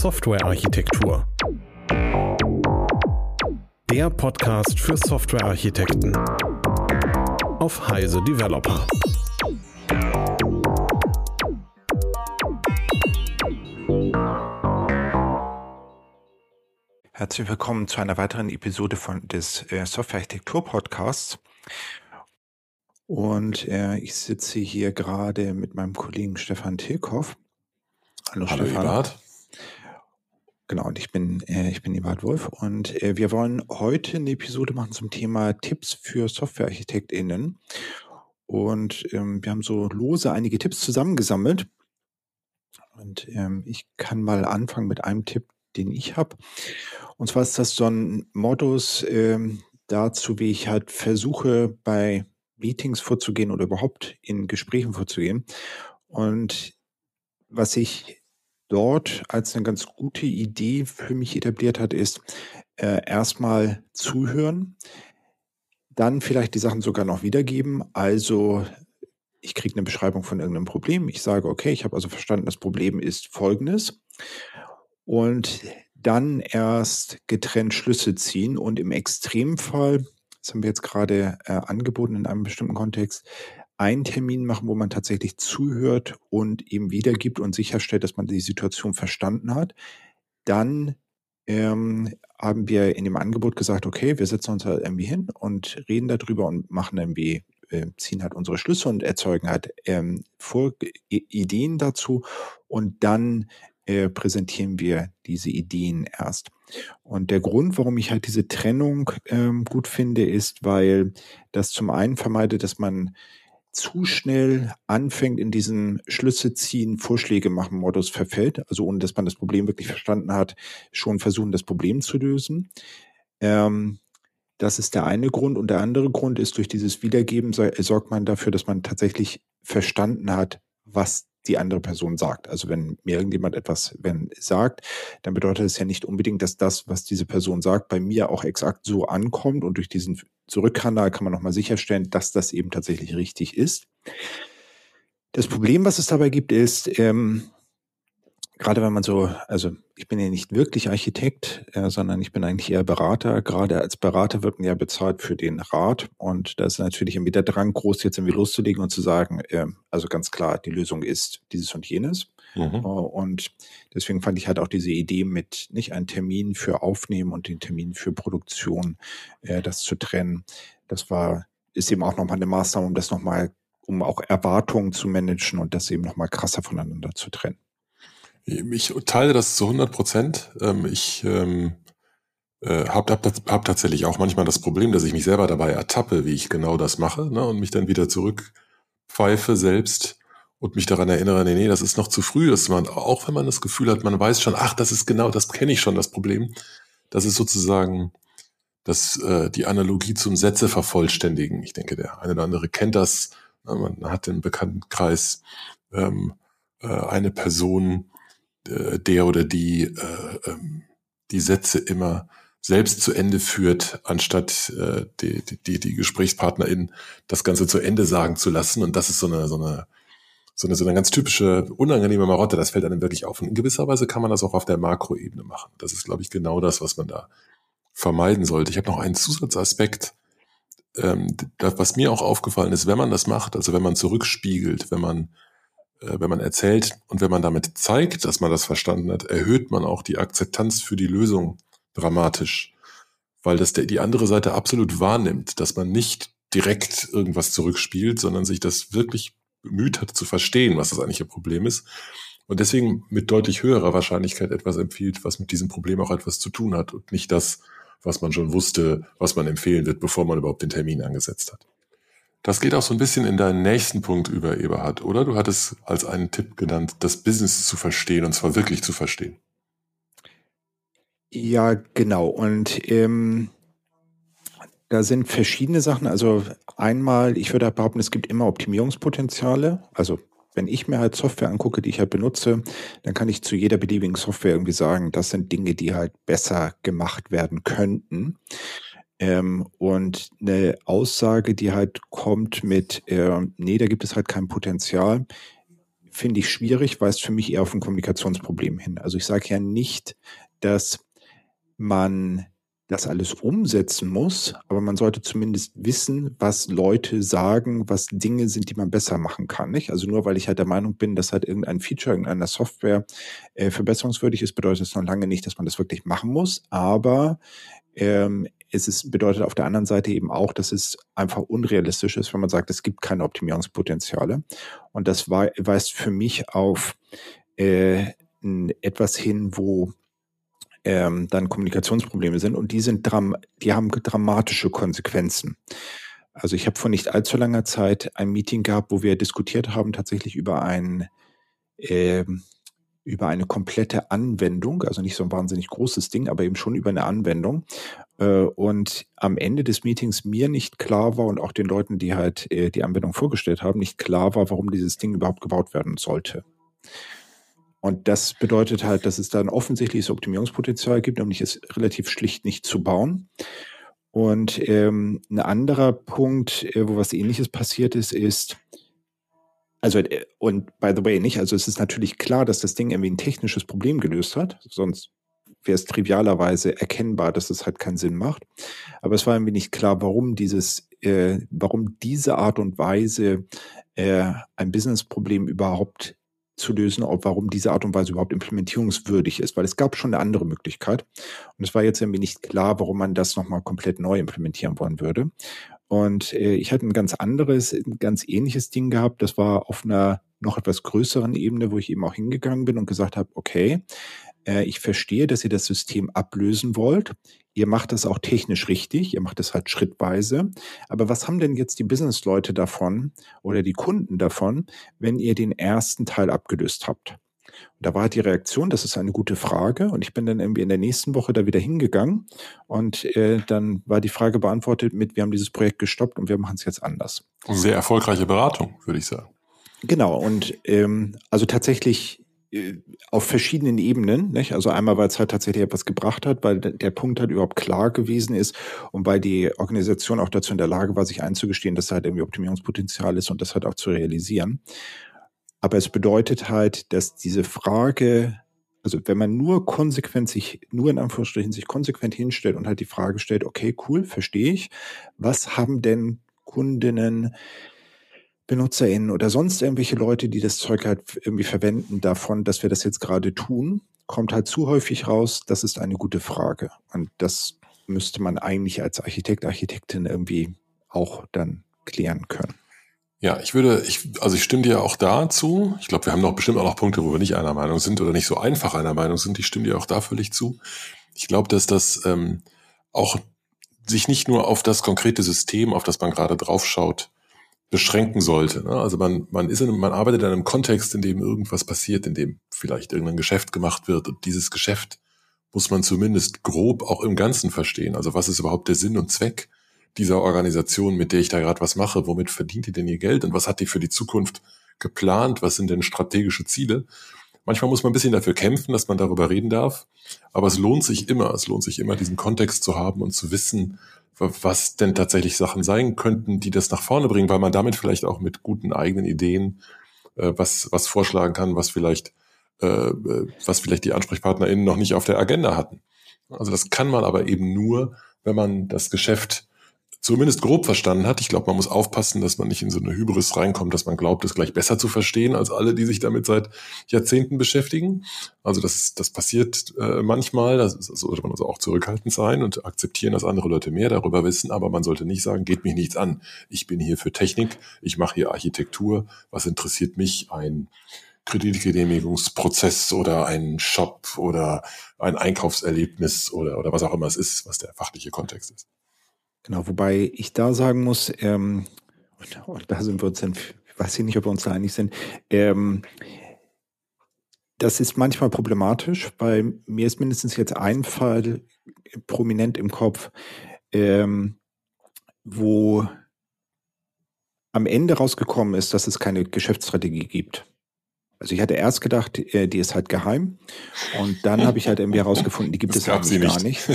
Softwarearchitektur. Der Podcast für Softwarearchitekten auf Heise Developer. Herzlich willkommen zu einer weiteren Episode von des äh, Softwarearchitektur Podcasts. Und äh, ich sitze hier gerade mit meinem Kollegen Stefan Tilkoff. Hallo, Hallo Stefan. Ebert. Genau, und ich bin, äh, ich bin Ebert Wolf und äh, wir wollen heute eine Episode machen zum Thema Tipps für SoftwarearchitektInnen. Und ähm, wir haben so lose einige Tipps zusammengesammelt. Und ähm, ich kann mal anfangen mit einem Tipp, den ich habe. Und zwar ist das so ein Modus ähm, dazu, wie ich halt versuche, bei Meetings vorzugehen oder überhaupt in Gesprächen vorzugehen. Und was sich dort als eine ganz gute Idee für mich etabliert hat, ist äh, erstmal zuhören, dann vielleicht die Sachen sogar noch wiedergeben. Also ich kriege eine Beschreibung von irgendeinem Problem. Ich sage, okay, ich habe also verstanden, das Problem ist folgendes. Und dann erst getrennt Schlüsse ziehen und im Extremfall das haben wir jetzt gerade äh, angeboten in einem bestimmten Kontext, einen Termin machen, wo man tatsächlich zuhört und eben wiedergibt und sicherstellt, dass man die Situation verstanden hat. Dann ähm, haben wir in dem Angebot gesagt, okay, wir setzen uns halt irgendwie hin und reden darüber und machen irgendwie, äh, ziehen halt unsere Schlüsse und erzeugen halt ähm, Vor Ideen dazu und dann äh, präsentieren wir diese Ideen erst. Und der Grund, warum ich halt diese Trennung ähm, gut finde, ist, weil das zum einen vermeidet, dass man zu schnell anfängt, in diesen Schlüsse ziehen, Vorschläge machen Modus verfällt, also ohne dass man das Problem wirklich verstanden hat, schon versuchen, das Problem zu lösen. Ähm, das ist der eine Grund. Und der andere Grund ist, durch dieses Wiedergeben sorgt man dafür, dass man tatsächlich verstanden hat, was die andere Person sagt. Also wenn mir irgendjemand etwas wenn, sagt, dann bedeutet es ja nicht unbedingt, dass das, was diese Person sagt, bei mir auch exakt so ankommt und durch diesen Zurückkanal kann man nochmal sicherstellen, dass das eben tatsächlich richtig ist. Das Problem, was es dabei gibt, ist, ähm, gerade wenn man so, also ich bin ja nicht wirklich Architekt, äh, sondern ich bin eigentlich eher Berater. Gerade als Berater wird man ja bezahlt für den Rat und da ist natürlich irgendwie der Drang groß, jetzt irgendwie loszulegen und zu sagen, äh, also ganz klar, die Lösung ist dieses und jenes. Mhm. Äh, und deswegen fand ich halt auch diese Idee mit nicht einen Termin für Aufnehmen und den Termin für Produktion, äh, das zu trennen. Das war, ist eben auch nochmal eine Maßnahme, um das nochmal, um auch Erwartungen zu managen und das eben nochmal krasser voneinander zu trennen. Ich teile das zu 100 Prozent. Ähm, ich ähm, äh, habe hab, hab tatsächlich auch manchmal das Problem, dass ich mich selber dabei ertappe, wie ich genau das mache ne, und mich dann wieder zurückpfeife selbst und mich daran erinnere, nee, nee, das ist noch zu früh, dass man, auch wenn man das Gefühl hat, man weiß schon, ach, das ist genau, das kenne ich schon, das Problem. Das ist sozusagen das, äh, die Analogie zum Sätze vervollständigen. Ich denke, der eine oder andere kennt das. Ne, man hat im Bekanntenkreis ähm, äh, eine Person, äh, der oder die äh, ähm, die Sätze immer selbst zu Ende führt, anstatt äh, die, die, die Gesprächspartnerin das Ganze zu Ende sagen zu lassen. Und das ist so eine, so eine, so eine, so eine ganz typische, unangenehme Marotte. Das fällt einem wirklich auf. Und in gewisser Weise kann man das auch auf der Makroebene machen. Das ist, glaube ich, genau das, was man da vermeiden sollte. Ich habe noch einen Zusatzaspekt, ähm, das, was mir auch aufgefallen ist, wenn man das macht, also wenn man zurückspiegelt, wenn man wenn man erzählt und wenn man damit zeigt, dass man das verstanden hat, erhöht man auch die Akzeptanz für die Lösung dramatisch, weil das der, die andere Seite absolut wahrnimmt, dass man nicht direkt irgendwas zurückspielt, sondern sich das wirklich bemüht hat zu verstehen, was das eigentliche Problem ist und deswegen mit deutlich höherer Wahrscheinlichkeit etwas empfiehlt, was mit diesem Problem auch etwas zu tun hat und nicht das, was man schon wusste, was man empfehlen wird, bevor man überhaupt den Termin angesetzt hat. Das geht auch so ein bisschen in deinen nächsten Punkt über, Eberhard, oder? Du hattest als einen Tipp genannt, das Business zu verstehen und zwar wirklich zu verstehen. Ja, genau. Und ähm, da sind verschiedene Sachen. Also einmal, ich würde behaupten, es gibt immer Optimierungspotenziale. Also wenn ich mir halt Software angucke, die ich halt benutze, dann kann ich zu jeder beliebigen Software irgendwie sagen, das sind Dinge, die halt besser gemacht werden könnten. Ähm, und eine Aussage, die halt kommt mit, äh, nee, da gibt es halt kein Potenzial, finde ich schwierig, weist für mich eher auf ein Kommunikationsproblem hin. Also ich sage ja nicht, dass man das alles umsetzen muss, aber man sollte zumindest wissen, was Leute sagen, was Dinge sind, die man besser machen kann. Nicht? Also nur weil ich halt der Meinung bin, dass halt irgendein Feature irgendeiner Software äh, verbesserungswürdig ist, bedeutet das noch lange nicht, dass man das wirklich machen muss. Aber ähm, es bedeutet auf der anderen Seite eben auch, dass es einfach unrealistisch ist, wenn man sagt, es gibt keine Optimierungspotenziale. Und das weist für mich auf äh, etwas hin, wo ähm, dann Kommunikationsprobleme sind und die sind dram die haben dramatische Konsequenzen. Also ich habe vor nicht allzu langer Zeit ein Meeting gehabt, wo wir diskutiert haben tatsächlich über ein äh, über eine komplette Anwendung, also nicht so ein wahnsinnig großes Ding, aber eben schon über eine Anwendung. Äh, und am Ende des Meetings mir nicht klar war und auch den Leuten, die halt äh, die Anwendung vorgestellt haben, nicht klar war, warum dieses Ding überhaupt gebaut werden sollte. Und das bedeutet halt, dass es da ein offensichtliches Optimierungspotenzial gibt, nämlich es relativ schlicht nicht zu bauen. Und ähm, ein anderer Punkt, äh, wo was ähnliches passiert ist, ist, also, äh, und by the way, nicht, also es ist natürlich klar, dass das Ding irgendwie ein technisches Problem gelöst hat, sonst wäre es trivialerweise erkennbar, dass es halt keinen Sinn macht. Aber es war irgendwie nicht klar, warum dieses, äh, warum diese Art und Weise äh, ein Businessproblem überhaupt zu lösen, ob warum diese Art und Weise überhaupt implementierungswürdig ist, weil es gab schon eine andere Möglichkeit. Und es war jetzt irgendwie nicht klar, warum man das nochmal komplett neu implementieren wollen würde. Und äh, ich hatte ein ganz anderes, ein ganz ähnliches Ding gehabt. Das war auf einer noch etwas größeren Ebene, wo ich eben auch hingegangen bin und gesagt habe, okay, äh, ich verstehe, dass ihr das System ablösen wollt. Ihr macht das auch technisch richtig, ihr macht das halt schrittweise. Aber was haben denn jetzt die Businessleute davon oder die Kunden davon, wenn ihr den ersten Teil abgelöst habt? Und da war halt die Reaktion, das ist eine gute Frage. Und ich bin dann irgendwie in der nächsten Woche da wieder hingegangen und äh, dann war die Frage beantwortet mit, wir haben dieses Projekt gestoppt und wir machen es jetzt anders. Sehr erfolgreiche Beratung, würde ich sagen. Genau, und ähm, also tatsächlich äh, auf verschiedenen Ebenen. Nicht? Also einmal, weil es halt tatsächlich etwas gebracht hat, weil der Punkt halt überhaupt klar gewesen ist und weil die Organisation auch dazu in der Lage war, sich einzugestehen, dass da halt irgendwie Optimierungspotenzial ist und das halt auch zu realisieren. Aber es bedeutet halt, dass diese Frage, also wenn man nur konsequent sich, nur in Anführungsstrichen sich konsequent hinstellt und halt die Frage stellt, okay, cool, verstehe ich, was haben denn Kundinnen BenutzerInnen oder sonst irgendwelche Leute, die das Zeug halt irgendwie verwenden davon, dass wir das jetzt gerade tun, kommt halt zu häufig raus, das ist eine gute Frage. Und das müsste man eigentlich als Architekt, Architektin irgendwie auch dann klären können. Ja, ich würde, ich, also ich stimme dir auch dazu. Ich glaube, wir haben noch bestimmt auch noch Punkte, wo wir nicht einer Meinung sind oder nicht so einfach einer Meinung sind. Ich stimme dir auch da völlig zu. Ich glaube, dass das ähm, auch sich nicht nur auf das konkrete System, auf das man gerade draufschaut, beschränken sollte. Ne? Also man, man ist in, man arbeitet in einem Kontext, in dem irgendwas passiert, in dem vielleicht irgendein Geschäft gemacht wird und dieses Geschäft muss man zumindest grob auch im Ganzen verstehen. Also was ist überhaupt der Sinn und Zweck dieser Organisation, mit der ich da gerade was mache? Womit verdient die denn ihr Geld und was hat die für die Zukunft geplant? Was sind denn strategische Ziele? Manchmal muss man ein bisschen dafür kämpfen, dass man darüber reden darf, aber es lohnt sich immer, es lohnt sich immer, diesen Kontext zu haben und zu wissen, was denn tatsächlich Sachen sein könnten, die das nach vorne bringen, weil man damit vielleicht auch mit guten eigenen Ideen äh, was, was vorschlagen kann, was vielleicht, äh, äh was vielleicht die AnsprechpartnerInnen noch nicht auf der Agenda hatten. Also das kann man aber eben nur, wenn man das Geschäft zumindest grob verstanden hat. Ich glaube, man muss aufpassen, dass man nicht in so eine Hybris reinkommt, dass man glaubt, es gleich besser zu verstehen als alle, die sich damit seit Jahrzehnten beschäftigen. Also das, das passiert äh, manchmal, da sollte man also auch zurückhaltend sein und akzeptieren, dass andere Leute mehr darüber wissen, aber man sollte nicht sagen, geht mich nichts an. Ich bin hier für Technik, ich mache hier Architektur, was interessiert mich ein Kreditgenehmigungsprozess oder ein Shop oder ein Einkaufserlebnis oder, oder was auch immer es ist, was der fachliche Kontext ist. Genau, wobei ich da sagen muss, ähm, und, und, da sind wir uns dann, ich weiß nicht, ob wir uns da einig sind, ähm, das ist manchmal problematisch, weil mir ist mindestens jetzt ein Fall prominent im Kopf, ähm, wo am Ende rausgekommen ist, dass es keine Geschäftsstrategie gibt. Also ich hatte erst gedacht, äh, die ist halt geheim. Und dann habe ich halt irgendwie herausgefunden, die gibt das es eigentlich gar nicht.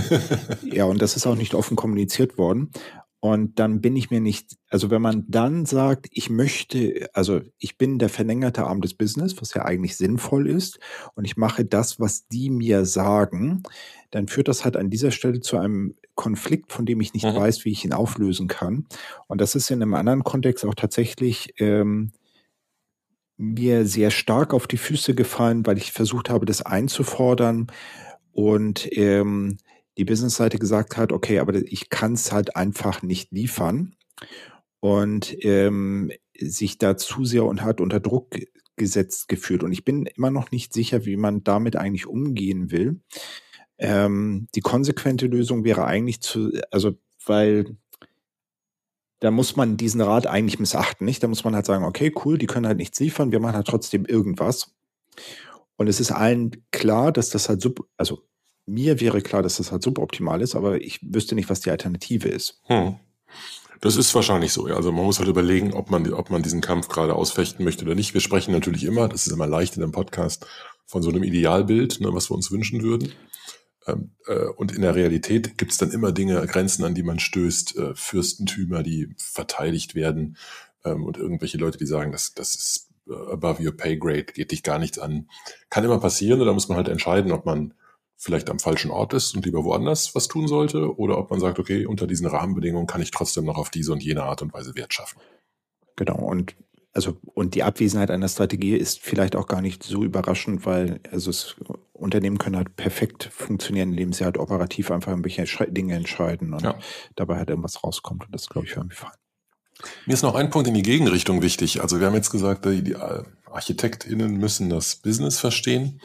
ja, und das ist auch nicht offen kommuniziert worden. Und dann bin ich mir nicht, also wenn man dann sagt, ich möchte, also ich bin der verlängerte Arm des Business, was ja eigentlich sinnvoll ist, und ich mache das, was die mir sagen, dann führt das halt an dieser Stelle zu einem Konflikt, von dem ich nicht mhm. weiß, wie ich ihn auflösen kann. Und das ist in einem anderen Kontext auch tatsächlich ähm, mir sehr stark auf die Füße gefallen, weil ich versucht habe, das einzufordern und ähm, die Business-Seite gesagt hat, okay, aber ich kann es halt einfach nicht liefern und ähm, sich da zu sehr und hat unter Druck gesetzt gefühlt. Und ich bin immer noch nicht sicher, wie man damit eigentlich umgehen will. Ähm, die konsequente Lösung wäre eigentlich zu, also weil da muss man diesen Rat eigentlich missachten, nicht? Da muss man halt sagen, okay, cool, die können halt nichts liefern, wir machen halt trotzdem irgendwas. Und es ist allen klar, dass das halt sub, also mir wäre klar, dass das halt suboptimal ist, aber ich wüsste nicht, was die Alternative ist. Hm. Das ist wahrscheinlich so. Ja. Also man muss halt überlegen, ob man, ob man diesen Kampf gerade ausfechten möchte oder nicht. Wir sprechen natürlich immer, das ist immer leicht in einem Podcast, von so einem Idealbild, ne, was wir uns wünschen würden. Ähm, äh, und in der Realität gibt es dann immer Dinge, Grenzen, an die man stößt, äh, Fürstentümer, die verteidigt werden ähm, und irgendwelche Leute, die sagen, das, das ist äh, above your pay grade, geht dich gar nichts an. Kann immer passieren, da muss man halt entscheiden, ob man vielleicht am falschen Ort ist und lieber woanders was tun sollte oder ob man sagt, okay, unter diesen Rahmenbedingungen kann ich trotzdem noch auf diese und jene Art und Weise Wert schaffen. Genau, und also und die Abwesenheit einer Strategie ist vielleicht auch gar nicht so überraschend, weil also es, Unternehmen können halt perfekt funktionieren, indem sie halt operativ einfach irgendwelche Dinge entscheiden und ja. dabei halt irgendwas rauskommt und das glaube ich irgendwie fein. Mir ist noch ein Punkt in die Gegenrichtung wichtig. Also wir haben jetzt gesagt, die ArchitektInnen müssen das Business verstehen.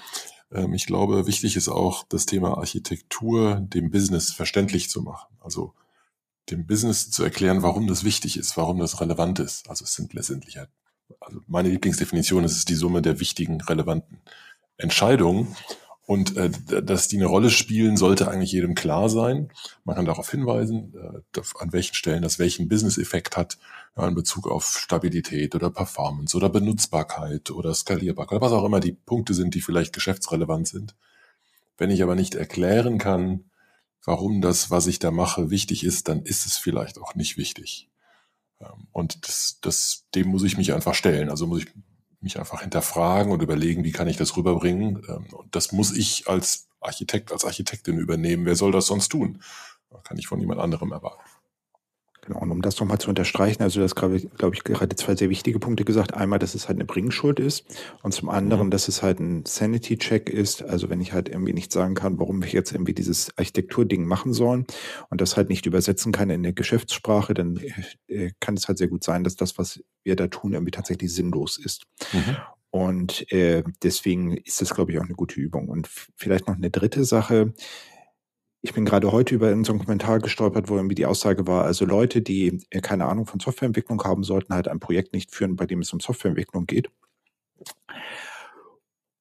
Ähm, ich glaube, wichtig ist auch das Thema Architektur dem Business verständlich zu machen. Also dem Business zu erklären, warum das wichtig ist, warum das relevant ist. Also es sind letztendlich halt, also meine Lieblingsdefinition ist es die Summe der wichtigen, relevanten Entscheidungen. Und äh, dass die eine Rolle spielen, sollte eigentlich jedem klar sein. Man kann darauf hinweisen, äh, an welchen Stellen das welchen Business-Effekt hat, ja, in Bezug auf Stabilität oder Performance oder Benutzbarkeit oder Skalierbarkeit oder was auch immer die Punkte sind, die vielleicht geschäftsrelevant sind. Wenn ich aber nicht erklären kann, warum das, was ich da mache, wichtig ist, dann ist es vielleicht auch nicht wichtig. Ähm, und das, das, dem muss ich mich einfach stellen. Also muss ich mich einfach hinterfragen und überlegen, wie kann ich das rüberbringen. Ähm, und das muss ich als Architekt, als Architektin übernehmen. Wer soll das sonst tun? Kann ich von jemand anderem erwarten. Genau, und um das nochmal zu unterstreichen, also das glaube ich, gerade zwei sehr wichtige Punkte gesagt. Einmal, dass es halt eine Bringschuld ist und zum anderen, mhm. dass es halt ein Sanity-Check ist. Also wenn ich halt irgendwie nicht sagen kann, warum wir jetzt irgendwie dieses Architekturding machen sollen und das halt nicht übersetzen kann in der Geschäftssprache, dann äh, kann es halt sehr gut sein, dass das, was wir da tun, irgendwie tatsächlich sinnlos ist. Mhm. Und äh, deswegen ist das, glaube ich, auch eine gute Übung. Und vielleicht noch eine dritte Sache ich bin gerade heute über so einen Kommentar gestolpert, wo irgendwie die Aussage war, also Leute, die äh, keine Ahnung von Softwareentwicklung haben, sollten halt ein Projekt nicht führen, bei dem es um Softwareentwicklung geht.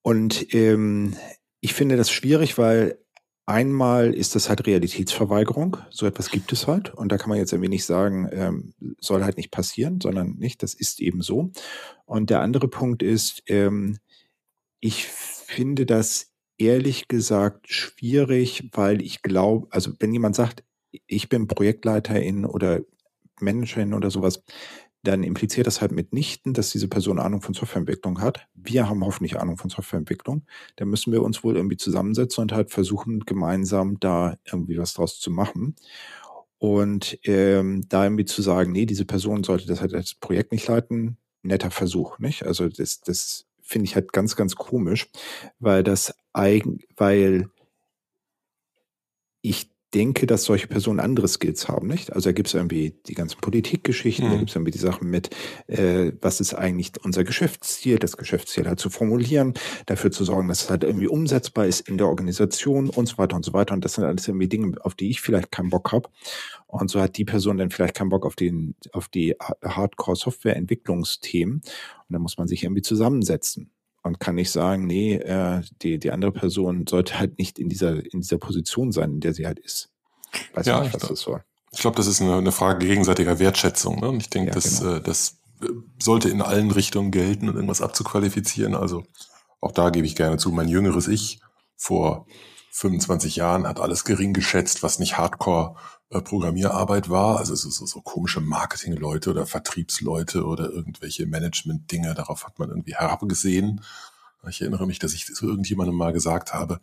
Und ähm, ich finde das schwierig, weil einmal ist das halt Realitätsverweigerung. So etwas gibt es halt. Und da kann man jetzt irgendwie nicht sagen, ähm, soll halt nicht passieren, sondern nicht, das ist eben so. Und der andere Punkt ist, ähm, ich finde das ehrlich gesagt schwierig, weil ich glaube, also wenn jemand sagt, ich bin Projektleiterin oder Managerin oder sowas, dann impliziert das halt mitnichten, dass diese Person Ahnung von Softwareentwicklung hat. Wir haben hoffentlich Ahnung von Softwareentwicklung. Da müssen wir uns wohl irgendwie zusammensetzen und halt versuchen, gemeinsam da irgendwie was draus zu machen. Und ähm, da irgendwie zu sagen, nee, diese Person sollte das halt als Projekt nicht leiten, netter Versuch, nicht? Also das, das finde ich halt ganz, ganz komisch, weil das eigen, weil ich denke, dass solche Personen andere Skills haben, nicht? Also da gibt es irgendwie die ganzen Politikgeschichten, mhm. da gibt es irgendwie die Sachen mit, äh, was ist eigentlich unser Geschäftsziel, das Geschäftsziel halt zu formulieren, dafür zu sorgen, dass es halt irgendwie umsetzbar ist in der Organisation und so weiter und so weiter. Und das sind alles irgendwie Dinge, auf die ich vielleicht keinen Bock habe. Und so hat die Person dann vielleicht keinen Bock auf den, auf die Hardcore-Software-Entwicklungsthemen. Und dann muss man sich irgendwie zusammensetzen und kann nicht sagen, nee, äh, die, die andere Person sollte halt nicht in dieser, in dieser Position sein, in der sie halt ist. Weiß ja, nicht, was das soll. Ich glaube, das ist eine, eine Frage gegenseitiger Wertschätzung. Ne? Und ich denke, ja, das, genau. äh, das sollte in allen Richtungen gelten und irgendwas abzuqualifizieren. Also auch da gebe ich gerne zu, mein jüngeres Ich vor 25 Jahren, hat alles gering geschätzt, was nicht Hardcore äh, Programmierarbeit war, also so, so, so komische Marketingleute oder Vertriebsleute oder irgendwelche Management-Dinge, darauf hat man irgendwie herabgesehen. Ich erinnere mich, dass ich zu irgendjemandem mal gesagt habe,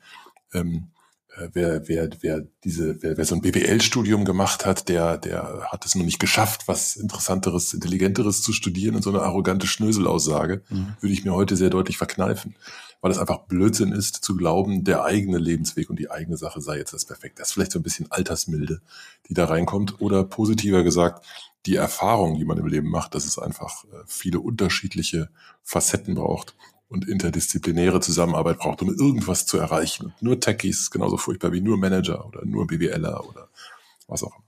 ähm, äh, wer, wer, wer diese, wer, wer so ein BWL-Studium gemacht hat, der, der hat es noch nicht geschafft, was Interessanteres, Intelligenteres zu studieren und so eine arrogante Schnöselaussage mhm. würde ich mir heute sehr deutlich verkneifen, weil es einfach Blödsinn ist, zu glauben, der eigene Lebensweg und die eigene Sache sei jetzt das Perfekte. Das ist vielleicht so ein bisschen Altersmilde, die da reinkommt oder positiver gesagt, die Erfahrung, die man im Leben macht, dass es einfach äh, viele unterschiedliche Facetten braucht und interdisziplinäre Zusammenarbeit braucht, um irgendwas zu erreichen. Und nur Techies ist genauso furchtbar wie nur Manager oder nur BWLer oder was auch immer.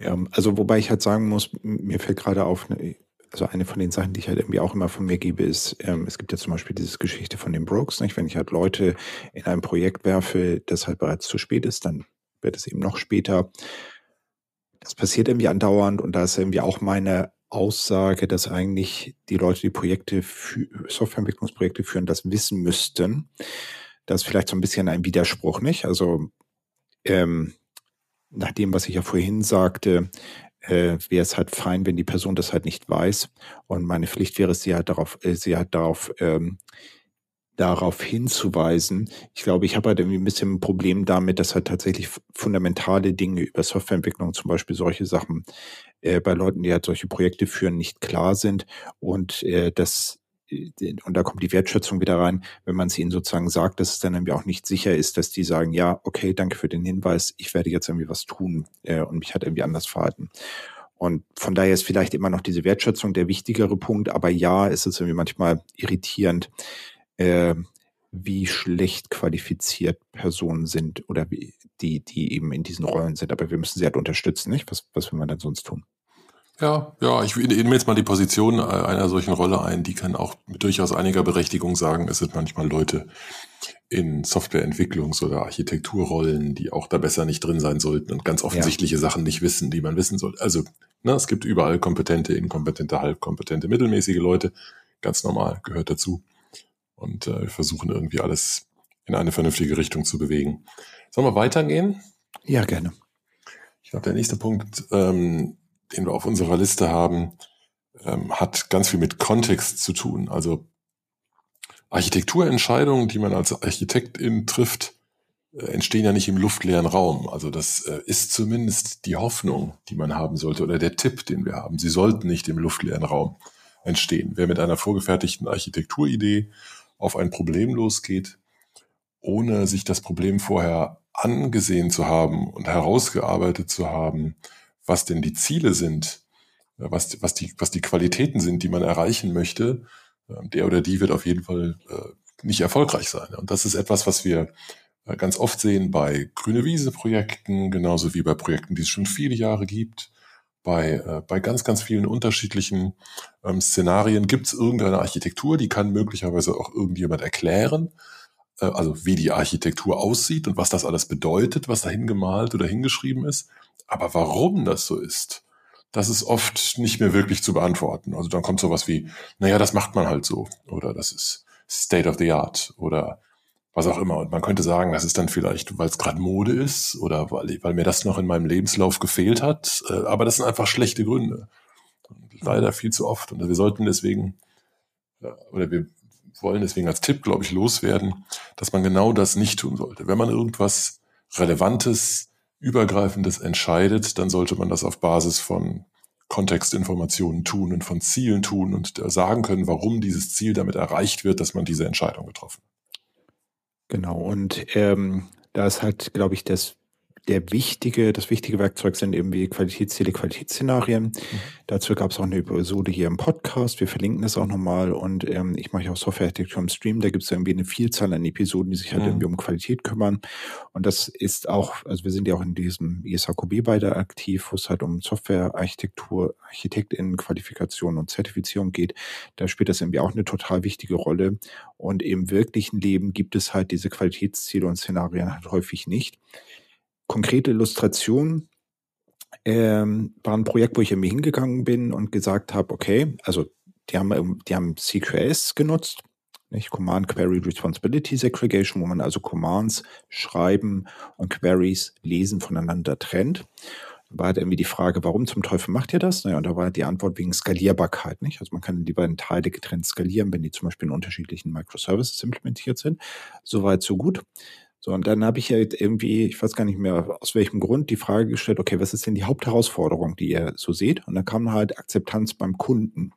Ja, also wobei ich halt sagen muss, mir fällt gerade auf, ne, also eine von den Sachen, die ich halt irgendwie auch immer von mir gebe, ist, ähm, es gibt ja zum Beispiel diese Geschichte von den Brokes, nicht? Wenn ich halt Leute in ein Projekt werfe, das halt bereits zu spät ist, dann wird es eben noch später. Das passiert irgendwie andauernd und da ist irgendwie auch meine Aussage, dass eigentlich die Leute, die Projekte, für, Softwareentwicklungsprojekte führen, das wissen müssten. Das ist vielleicht so ein bisschen ein Widerspruch, nicht? Also ähm, nach dem, was ich ja vorhin sagte, äh, wäre es halt fein, wenn die Person das halt nicht weiß. Und meine Pflicht wäre es, sie halt darauf, äh, sie halt darauf ähm, darauf hinzuweisen. Ich glaube, ich habe halt irgendwie ein bisschen ein Problem damit, dass halt tatsächlich fundamentale Dinge über Softwareentwicklung, zum Beispiel solche Sachen, äh, bei Leuten, die halt solche Projekte führen, nicht klar sind und äh, das äh, und da kommt die Wertschätzung wieder rein, wenn man es ihnen sozusagen sagt, dass es dann irgendwie auch nicht sicher ist, dass die sagen, ja, okay, danke für den Hinweis, ich werde jetzt irgendwie was tun äh, und mich halt irgendwie anders verhalten. Und von daher ist vielleicht immer noch diese Wertschätzung der wichtigere Punkt, aber ja, ist es irgendwie manchmal irritierend, äh, wie schlecht qualifiziert Personen sind oder wie die, die eben in diesen Rollen sind. Aber wir müssen sie halt unterstützen, nicht? Was, was will man dann sonst tun? Ja, ja, ich nehme jetzt mal die Position äh, einer solchen Rolle ein, die kann auch mit durchaus einiger Berechtigung sagen, es sind manchmal Leute in Softwareentwicklungs- oder Architekturrollen, die auch da besser nicht drin sein sollten und ganz offensichtliche ja. Sachen nicht wissen, die man wissen sollte. Also, ne, es gibt überall kompetente, inkompetente, halbkompetente, mittelmäßige Leute. Ganz normal, gehört dazu. Und äh, wir versuchen irgendwie alles in eine vernünftige Richtung zu bewegen. Sollen wir weitergehen? Ja, gerne. Ich glaube, der nächste Punkt, ähm, den wir auf unserer Liste haben, ähm, hat ganz viel mit Kontext zu tun. Also Architekturentscheidungen, die man als Architektin trifft, äh, entstehen ja nicht im luftleeren Raum. Also das äh, ist zumindest die Hoffnung, die man haben sollte oder der Tipp, den wir haben. Sie sollten nicht im luftleeren Raum entstehen. Wer mit einer vorgefertigten Architekturidee auf ein Problem losgeht, ohne sich das Problem vorher angesehen zu haben und herausgearbeitet zu haben, was denn die Ziele sind, was, was, die, was die Qualitäten sind, die man erreichen möchte, ähm, der oder die wird auf jeden Fall äh, nicht erfolgreich sein. Und das ist etwas, was wir äh, ganz oft sehen bei Grüne Wiese-Projekten, genauso wie bei Projekten, die es schon viele Jahre gibt. Bei, äh, bei ganz, ganz vielen unterschiedlichen ähm, Szenarien gibt es irgendeine Architektur, die kann möglicherweise auch irgendjemand erklären, äh, also wie die Architektur aussieht und was das alles bedeutet, was da hingemalt oder hingeschrieben ist. Aber warum das so ist, das ist oft nicht mehr wirklich zu beantworten. Also dann kommt sowas wie, naja, das macht man halt so. Oder das ist State of the Art. Oder was auch immer. Und man könnte sagen, das ist dann vielleicht, weil es gerade Mode ist oder weil, weil mir das noch in meinem Lebenslauf gefehlt hat. Äh, aber das sind einfach schlechte Gründe. Leider viel zu oft. Und wir sollten deswegen, oder wir wollen deswegen als Tipp, glaube ich, loswerden, dass man genau das nicht tun sollte. Wenn man irgendwas Relevantes, Übergreifendes entscheidet, dann sollte man das auf Basis von Kontextinformationen tun und von Zielen tun und sagen können, warum dieses Ziel damit erreicht wird, dass man diese Entscheidung getroffen. Genau, und ähm, da ist halt, glaube ich, das der wichtige, das wichtige Werkzeug sind eben wie Qualitätsziele, Qualitätsszenarien. Mhm. Dazu gab es auch eine Episode hier im Podcast. Wir verlinken das auch nochmal. Und ähm, ich mache auch Softwarearchitektur im Stream. Da gibt es irgendwie eine Vielzahl an Episoden, die sich halt mhm. irgendwie um Qualität kümmern. Und das ist auch, also wir sind ja auch in diesem ISHQB beide aktiv, wo es halt um Softwarearchitektur, ArchitektInnen-Qualifikation und Zertifizierung geht. Da spielt das irgendwie auch eine total wichtige Rolle. Und im wirklichen Leben gibt es halt diese Qualitätsziele und Szenarien halt häufig nicht konkrete Illustration ähm, war ein Projekt, wo ich irgendwie hingegangen bin und gesagt habe, okay, also die haben, die haben CQS genutzt, nicht? Command Query Responsibility Segregation, wo man also Commands schreiben und Queries lesen voneinander trennt. Da war halt irgendwie die Frage, warum zum Teufel macht ihr das? Naja, und da war die Antwort wegen Skalierbarkeit, nicht? Also man kann die beiden Teile getrennt skalieren, wenn die zum Beispiel in unterschiedlichen Microservices implementiert sind. Soweit, so gut. So, und dann habe ich halt irgendwie, ich weiß gar nicht mehr aus welchem Grund, die Frage gestellt, okay, was ist denn die Hauptherausforderung, die ihr so seht? Und dann kam halt Akzeptanz beim Kunden.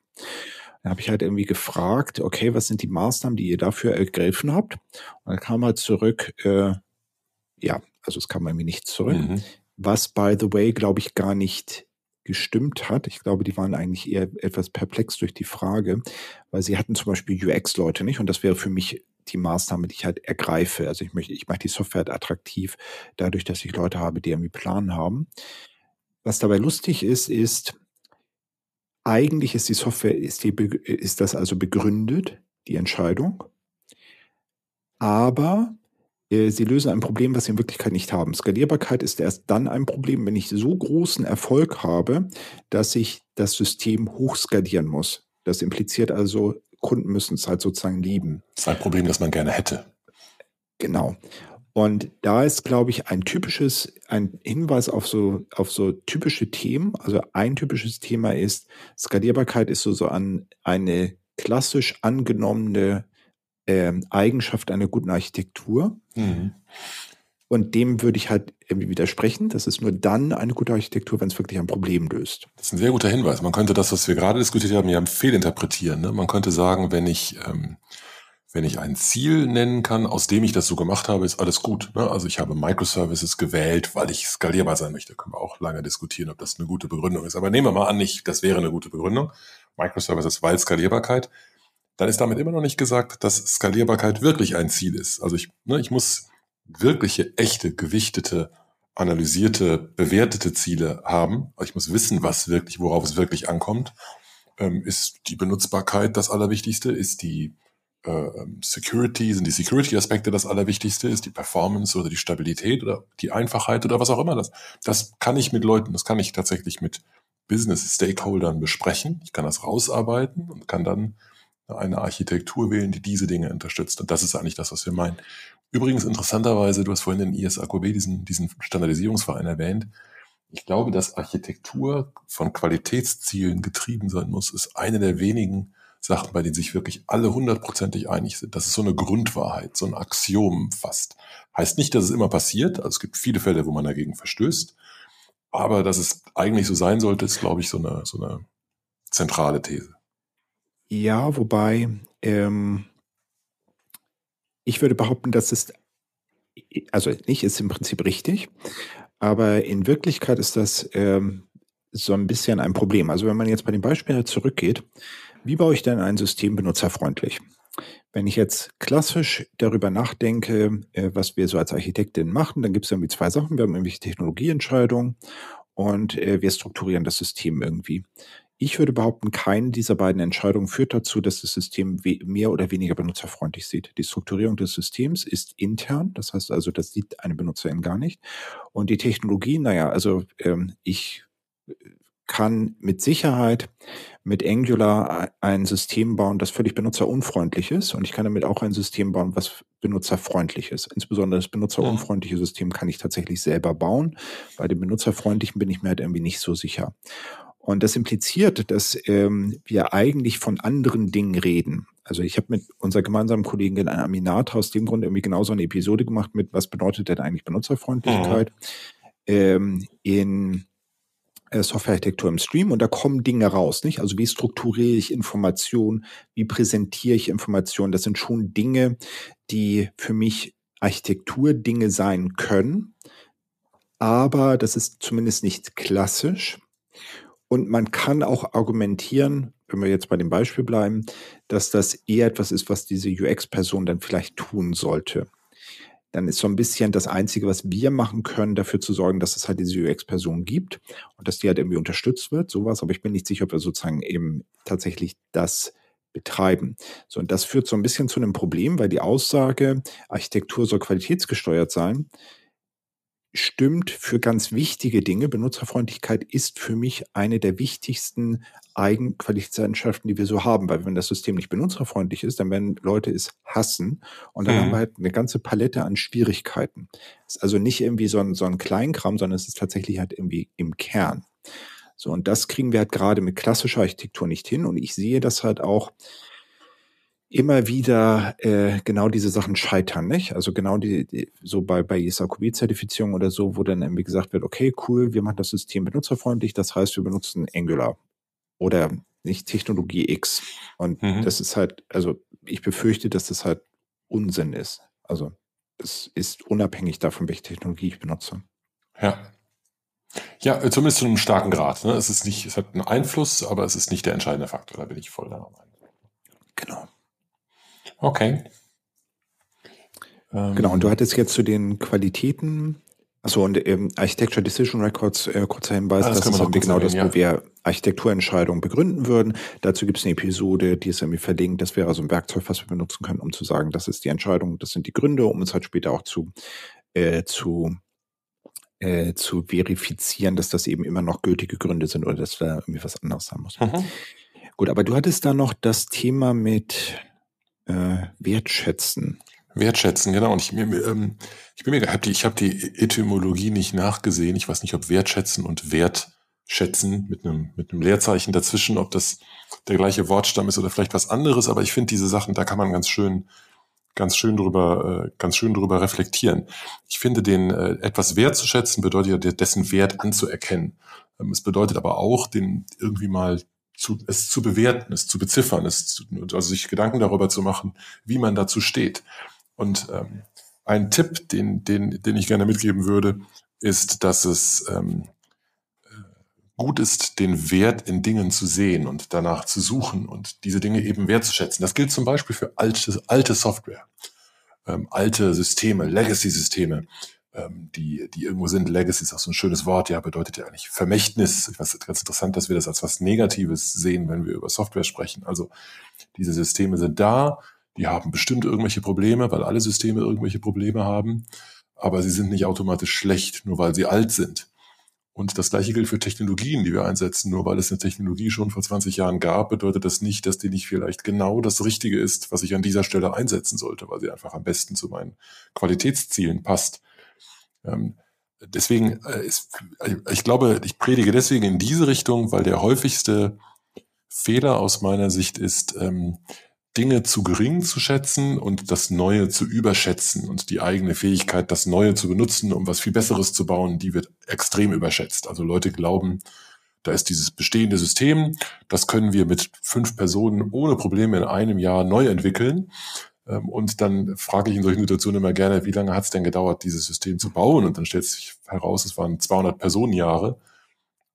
Dann habe ich halt irgendwie gefragt, okay, was sind die Maßnahmen, die ihr dafür ergriffen habt? Und dann kam halt zurück, äh, ja, also es kam irgendwie nicht zurück. Mhm. Was, by the way, glaube ich, gar nicht gestimmt hat. Ich glaube, die waren eigentlich eher etwas perplex durch die Frage, weil sie hatten zum Beispiel UX-Leute nicht und das wäre für mich die Maßnahme, die ich halt ergreife. Also ich möchte, ich mache die Software halt attraktiv, dadurch, dass ich Leute habe, die irgendwie Plan haben. Was dabei lustig ist, ist, eigentlich ist die Software, ist, die, ist das also begründet, die Entscheidung. Aber äh, sie lösen ein Problem, was sie in Wirklichkeit nicht haben. Skalierbarkeit ist erst dann ein Problem, wenn ich so großen Erfolg habe, dass ich das System hochskalieren muss. Das impliziert also, Kunden müssen es halt sozusagen lieben. Das ist ein Problem, das man gerne hätte. Genau. Und da ist, glaube ich, ein typisches, ein Hinweis auf so, auf so typische Themen. Also ein typisches Thema ist, Skalierbarkeit ist so, so an eine klassisch angenommene äh, Eigenschaft einer guten Architektur. Mhm. Und dem würde ich halt irgendwie widersprechen. Das ist nur dann eine gute Architektur, wenn es wirklich ein Problem löst. Das ist ein sehr guter Hinweis. Man könnte das, was wir gerade diskutiert haben, ja fehlinterpretieren. Ne? Man könnte sagen, wenn ich, ähm, wenn ich ein Ziel nennen kann, aus dem ich das so gemacht habe, ist alles gut. Ne? Also ich habe Microservices gewählt, weil ich skalierbar sein möchte. Können wir auch lange diskutieren, ob das eine gute Begründung ist. Aber nehmen wir mal an, nicht, das wäre eine gute Begründung. Microservices, weil Skalierbarkeit. Dann ist damit immer noch nicht gesagt, dass Skalierbarkeit wirklich ein Ziel ist. Also ich, ne, ich muss wirkliche, echte, gewichtete, analysierte, bewertete Ziele haben, ich muss wissen, was wirklich, worauf es wirklich ankommt, ähm, ist die Benutzbarkeit das Allerwichtigste, ist die äh, Security, sind die Security-Aspekte das Allerwichtigste, ist die Performance oder die Stabilität oder die Einfachheit oder was auch immer das. Das kann ich mit Leuten, das kann ich tatsächlich mit Business-Stakeholdern besprechen. Ich kann das rausarbeiten und kann dann eine Architektur wählen, die diese Dinge unterstützt. Und das ist eigentlich das, was wir meinen. Übrigens interessanterweise, du hast vorhin den ISAQB, diesen, diesen Standardisierungsverein erwähnt. Ich glaube, dass Architektur von Qualitätszielen getrieben sein muss, ist eine der wenigen Sachen, bei denen sich wirklich alle hundertprozentig einig sind. Das ist so eine Grundwahrheit, so ein Axiom fast. Heißt nicht, dass es immer passiert. Also es gibt viele Fälle, wo man dagegen verstößt. Aber dass es eigentlich so sein sollte, ist, glaube ich, so eine, so eine zentrale These. Ja, wobei ähm, ich würde behaupten, dass es, also nicht ist im Prinzip richtig, aber in Wirklichkeit ist das ähm, so ein bisschen ein Problem. Also wenn man jetzt bei dem Beispiel zurückgeht, wie baue ich denn ein System benutzerfreundlich? Wenn ich jetzt klassisch darüber nachdenke, äh, was wir so als Architektin machen, dann gibt es irgendwie zwei Sachen. Wir haben irgendwelche Technologieentscheidungen und äh, wir strukturieren das System irgendwie. Ich würde behaupten, keine dieser beiden Entscheidungen führt dazu, dass das System mehr oder weniger benutzerfreundlich sieht. Die Strukturierung des Systems ist intern, das heißt also, das sieht eine Benutzerin gar nicht. Und die Technologie, naja, also ähm, ich äh, kann mit Sicherheit mit Angular ein System bauen, das völlig benutzerunfreundlich ist. Und ich kann damit auch ein System bauen, was benutzerfreundlich ist. Insbesondere das benutzerunfreundliche System kann ich tatsächlich selber bauen. Bei dem benutzerfreundlichen bin ich mir halt irgendwie nicht so sicher. Und das impliziert, dass ähm, wir eigentlich von anderen Dingen reden. Also ich habe mit unserer gemeinsamen Kollegin Aminata aus dem Grund irgendwie genauso eine Episode gemacht mit, was bedeutet denn eigentlich Benutzerfreundlichkeit mhm. ähm, in äh, Softwarearchitektur im Stream und da kommen Dinge raus, nicht? Also wie strukturiere ich Informationen, wie präsentiere ich Informationen? Das sind schon Dinge, die für mich Architekturdinge sein können, aber das ist zumindest nicht klassisch. Und man kann auch argumentieren, wenn wir jetzt bei dem Beispiel bleiben, dass das eher etwas ist, was diese UX-Person dann vielleicht tun sollte. Dann ist so ein bisschen das Einzige, was wir machen können, dafür zu sorgen, dass es halt diese UX-Person gibt und dass die halt irgendwie unterstützt wird, sowas. Aber ich bin nicht sicher, ob wir sozusagen eben tatsächlich das betreiben. So, und das führt so ein bisschen zu einem Problem, weil die Aussage, Architektur soll qualitätsgesteuert sein, stimmt für ganz wichtige Dinge. Benutzerfreundlichkeit ist für mich eine der wichtigsten Eigenqualitätsenschaften, die wir so haben. Weil wenn das System nicht benutzerfreundlich ist, dann werden Leute es hassen. Und dann mhm. haben wir halt eine ganze Palette an Schwierigkeiten. Es ist also nicht irgendwie so ein, so ein Kleinkram, sondern es ist tatsächlich halt irgendwie im Kern. So, und das kriegen wir halt gerade mit klassischer Architektur nicht hin. Und ich sehe das halt auch immer wieder äh, genau diese Sachen scheitern, nicht? Also genau die, die so bei bei ISAQB-Zertifizierung oder so, wo dann irgendwie gesagt wird, okay, cool, wir machen das System benutzerfreundlich, das heißt, wir benutzen Angular oder nicht Technologie X. Und mhm. das ist halt, also ich befürchte, dass das halt Unsinn ist. Also es ist unabhängig davon, welche Technologie ich benutze. Ja. Ja, zumindest zu einem starken Grad. Ne? Es ist nicht, es hat einen Einfluss, aber es ist nicht der entscheidende Faktor. Da bin ich voll der Meinung. Genau. Okay. Genau, und du hattest jetzt zu den Qualitäten, achso, und ähm, Architecture Decision Records, äh, kurzer Hinweis, ah, das, das ist irgendwie genau das, ja. wo wir Architekturentscheidungen begründen würden. Dazu gibt es eine Episode, die ist irgendwie verlinkt. Das wäre also ein Werkzeug, was wir benutzen können, um zu sagen, das ist die Entscheidung, das sind die Gründe, um uns halt später auch zu, äh, zu äh, zu verifizieren, dass das eben immer noch gültige Gründe sind oder dass da irgendwie was anderes sein muss. Mhm. Gut, aber du hattest da noch das Thema mit äh, wertschätzen. Wertschätzen, genau. Und ich, mir, ähm, ich bin mir, hab die, ich habe die Etymologie nicht nachgesehen. Ich weiß nicht, ob wertschätzen und wertschätzen mit einem mit einem Leerzeichen dazwischen, ob das der gleiche Wortstamm ist oder vielleicht was anderes. Aber ich finde diese Sachen, da kann man ganz schön ganz schön drüber, äh, ganz schön drüber reflektieren. Ich finde, den äh, etwas wertzuschätzen bedeutet ja, dessen Wert anzuerkennen. Ähm, es bedeutet aber auch, den irgendwie mal zu, es zu bewerten, es zu beziffern, es zu, also sich Gedanken darüber zu machen, wie man dazu steht. Und ähm, ein Tipp, den, den, den ich gerne mitgeben würde, ist, dass es ähm, äh, gut ist, den Wert in Dingen zu sehen und danach zu suchen und diese Dinge eben wertzuschätzen. Das gilt zum Beispiel für alte, alte Software, ähm, alte Systeme, Legacy-Systeme ähm, die, die irgendwo sind. Legacy ist auch so ein schönes Wort, ja, bedeutet ja eigentlich Vermächtnis. Ich weiß, ganz interessant, dass wir das als was Negatives sehen, wenn wir über Software sprechen. Also diese Systeme sind da, die haben bestimmt irgendwelche Probleme, weil alle Systeme irgendwelche Probleme haben, aber sie sind nicht automatisch schlecht, nur weil sie alt sind. Und das gleiche gilt für Technologien, die wir einsetzen. Nur weil es eine Technologie schon vor 20 Jahren gab, bedeutet das nicht, dass die nicht vielleicht genau das Richtige ist, was ich an dieser Stelle einsetzen sollte, weil sie einfach am besten zu meinen Qualitätszielen passt. Ähm, deswegen, äh, ist, äh, ich glaube, ich predige deswegen in diese Richtung, weil der häufigste Fehler aus meiner Sicht ist, ähm, Dinge zu gering zu schätzen und das Neue zu überschätzen und die eigene Fähigkeit, das Neue zu benutzen, um was viel Besseres zu bauen, die wird extrem überschätzt. Also Leute glauben, da ist dieses bestehende System, das können wir mit fünf Personen ohne Probleme in einem Jahr neu entwickeln. Ähm, und dann frage ich in solchen Situationen immer gerne, wie lange hat es denn gedauert, dieses System zu bauen? Und dann stellt sich heraus, es waren 200 Personenjahre.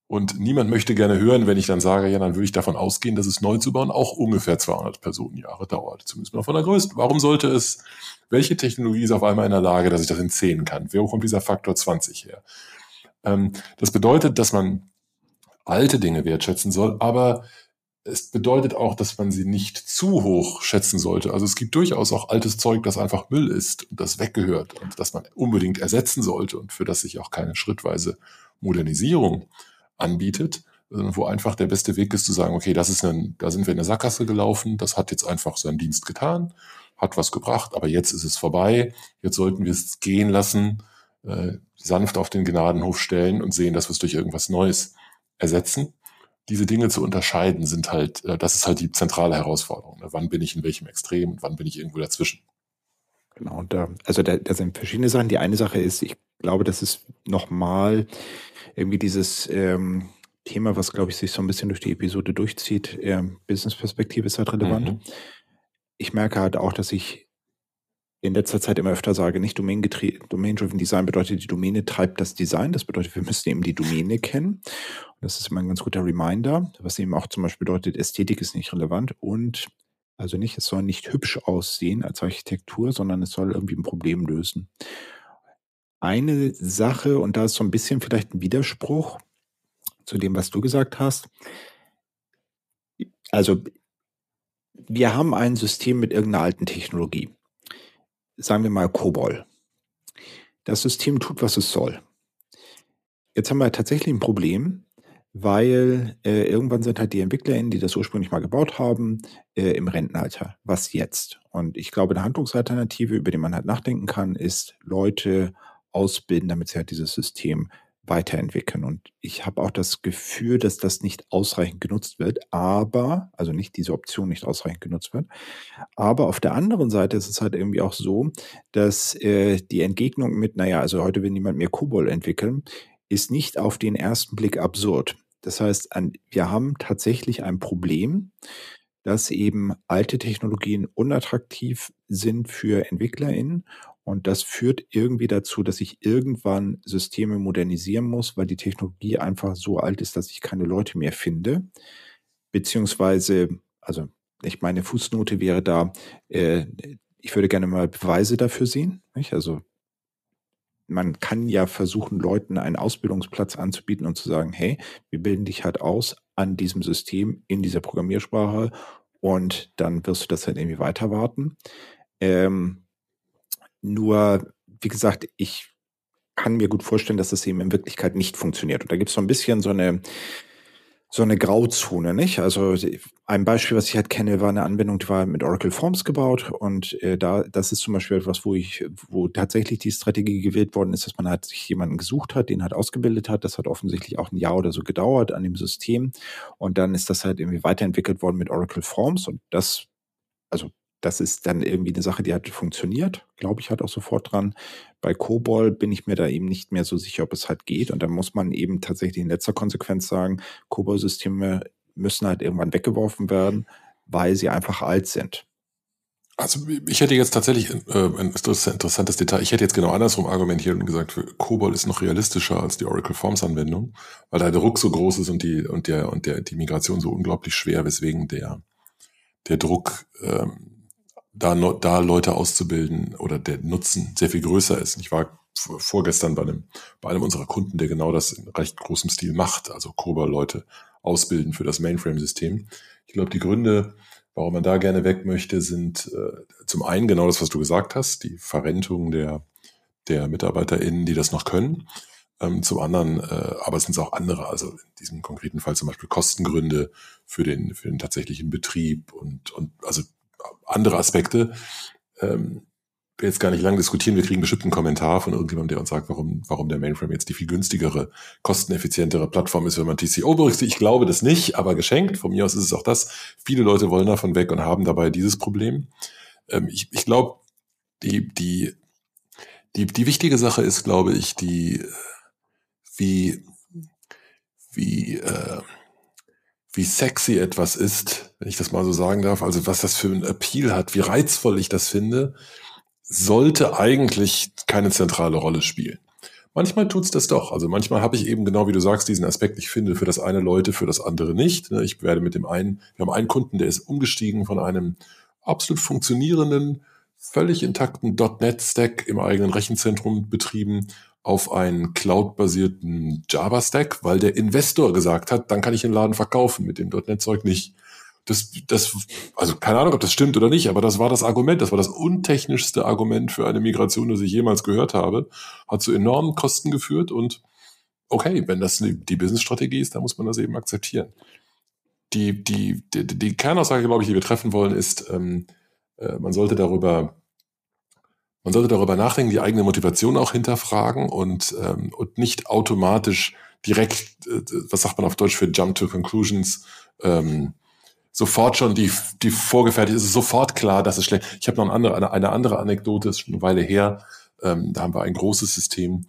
Und niemand möchte gerne hören, wenn ich dann sage, ja, dann würde ich davon ausgehen, dass es neu zu bauen auch ungefähr 200 Personenjahre dauert. Zumindest mal von der Größe. Warum sollte es, welche Technologie ist auf einmal in der Lage, dass ich das in 10 kann? Wo kommt dieser Faktor 20 her? Ähm, das bedeutet, dass man alte Dinge wertschätzen soll, aber es bedeutet auch, dass man sie nicht zu hoch schätzen sollte. Also es gibt durchaus auch altes Zeug, das einfach Müll ist und das weggehört und das man unbedingt ersetzen sollte und für das sich auch keine schrittweise Modernisierung anbietet, sondern wo einfach der beste Weg ist zu sagen, okay, das ist ein, da sind wir in der Sackgasse gelaufen, das hat jetzt einfach seinen Dienst getan, hat was gebracht, aber jetzt ist es vorbei, jetzt sollten wir es gehen lassen, äh, sanft auf den Gnadenhof stellen und sehen, dass wir es durch irgendwas Neues ersetzen diese Dinge zu unterscheiden, sind halt, äh, das ist halt die zentrale Herausforderung. Ne? Wann bin ich in welchem Extrem und wann bin ich irgendwo dazwischen? Genau, und da, also da, da sind verschiedene Sachen. Die eine Sache ist, ich glaube, das ist nochmal irgendwie dieses ähm, Thema, was, glaube ich, sich so ein bisschen durch die Episode durchzieht. Ähm, Business-Perspektive ist halt relevant. Mhm. Ich merke halt auch, dass ich in letzter Zeit immer öfter sage, nicht Domain-Driven Design bedeutet, die Domäne treibt das Design. Das bedeutet, wir müssen eben die Domäne kennen. Und das ist immer ein ganz guter Reminder, was eben auch zum Beispiel bedeutet, Ästhetik ist nicht relevant und also nicht, es soll nicht hübsch aussehen als Architektur, sondern es soll irgendwie ein Problem lösen. Eine Sache, und da ist so ein bisschen vielleicht ein Widerspruch zu dem, was du gesagt hast. Also, wir haben ein System mit irgendeiner alten Technologie sagen wir mal COBOL. das System tut, was es soll. Jetzt haben wir tatsächlich ein Problem, weil äh, irgendwann sind halt die EntwicklerInnen, die das ursprünglich mal gebaut haben, äh, im Rentenalter. Was jetzt? Und ich glaube, eine Handlungsalternative, über die man halt nachdenken kann, ist Leute ausbilden, damit sie halt dieses System weiterentwickeln. Und ich habe auch das Gefühl, dass das nicht ausreichend genutzt wird, aber, also nicht diese Option nicht ausreichend genutzt wird. Aber auf der anderen Seite ist es halt irgendwie auch so, dass äh, die Entgegnung mit, naja, also heute will niemand mehr Kobol entwickeln, ist nicht auf den ersten Blick absurd. Das heißt, an, wir haben tatsächlich ein Problem, dass eben alte Technologien unattraktiv sind für EntwicklerInnen und das führt irgendwie dazu, dass ich irgendwann Systeme modernisieren muss, weil die Technologie einfach so alt ist, dass ich keine Leute mehr finde. Beziehungsweise, also ich meine Fußnote wäre da, äh, ich würde gerne mal Beweise dafür sehen. Nicht? Also man kann ja versuchen, Leuten einen Ausbildungsplatz anzubieten und zu sagen, hey, wir bilden dich halt aus an diesem System in dieser Programmiersprache und dann wirst du das halt irgendwie weiter warten. Ähm, nur, wie gesagt, ich kann mir gut vorstellen, dass das eben in Wirklichkeit nicht funktioniert. Und da gibt es so ein bisschen so eine, so eine Grauzone, nicht? Also ein Beispiel, was ich halt kenne, war eine Anwendung, die war mit Oracle Forms gebaut und äh, da, das ist zum Beispiel etwas, wo ich, wo tatsächlich die Strategie gewählt worden ist, dass man halt sich jemanden gesucht hat, den halt ausgebildet hat. Das hat offensichtlich auch ein Jahr oder so gedauert an dem System und dann ist das halt irgendwie weiterentwickelt worden mit Oracle Forms und das, also das ist dann irgendwie eine Sache, die hat funktioniert, glaube ich halt auch sofort dran. Bei COBOL bin ich mir da eben nicht mehr so sicher, ob es halt geht. Und da muss man eben tatsächlich in letzter Konsequenz sagen, COBOL-Systeme müssen halt irgendwann weggeworfen werden, weil sie einfach alt sind. Also ich hätte jetzt tatsächlich äh, ein interessantes Detail. Ich hätte jetzt genau andersrum argumentiert und gesagt, COBOL ist noch realistischer als die Oracle Forms Anwendung, weil da der Druck so groß ist und die und der und der die Migration so unglaublich schwer, weswegen der der Druck ähm, da, da Leute auszubilden oder der Nutzen sehr viel größer ist. Ich war vorgestern bei einem, bei einem unserer Kunden, der genau das in recht großem Stil macht, also COBOL-Leute ausbilden für das Mainframe-System. Ich glaube, die Gründe, warum man da gerne weg möchte, sind äh, zum einen genau das, was du gesagt hast, die Verrentung der, der MitarbeiterInnen, die das noch können. Ähm, zum anderen, äh, aber es sind auch andere, also in diesem konkreten Fall zum Beispiel Kostengründe für den, für den tatsächlichen Betrieb und, und also andere Aspekte. Ähm, wir jetzt gar nicht lang diskutieren. Wir kriegen bestimmt einen Kommentar von irgendjemandem, der uns sagt, warum, warum der Mainframe jetzt die viel günstigere, kosteneffizientere Plattform ist, wenn man TCO berücksichtigt. Ich glaube das nicht, aber geschenkt. Von mir aus ist es auch das. Viele Leute wollen davon weg und haben dabei dieses Problem. Ähm, ich ich glaube, die, die, die, die wichtige Sache ist, glaube ich, die, wie, wie, äh, wie sexy etwas ist, wenn ich das mal so sagen darf, also was das für ein Appeal hat, wie reizvoll ich das finde, sollte eigentlich keine zentrale Rolle spielen. Manchmal tut's das doch. Also manchmal habe ich eben genau wie du sagst diesen Aspekt. Ich finde für das eine Leute, für das andere nicht. Ne, ich werde mit dem einen, wir haben einen Kunden, der ist umgestiegen von einem absolut funktionierenden, völlig intakten .NET-Stack im eigenen Rechenzentrum betrieben auf einen cloud-basierten Java-Stack, weil der Investor gesagt hat, dann kann ich den Laden verkaufen, mit dem .NET-Zeug nicht. Das, das, also keine Ahnung, ob das stimmt oder nicht, aber das war das Argument, das war das untechnischste Argument für eine Migration, das ich jemals gehört habe. Hat zu enormen Kosten geführt und okay, wenn das die Business-Strategie ist, dann muss man das eben akzeptieren. Die, die, die, die Kernaussage, glaube ich, die wir treffen wollen, ist, ähm, äh, man sollte darüber man sollte darüber nachdenken, die eigene Motivation auch hinterfragen und, ähm, und nicht automatisch direkt, äh, was sagt man auf Deutsch für Jump to Conclusions, ähm, sofort schon die, die vorgefertigt ist, sofort klar, dass es schlecht. Ich habe noch eine andere, eine, eine andere Anekdote, ist schon eine Weile her. Ähm, da haben wir ein großes System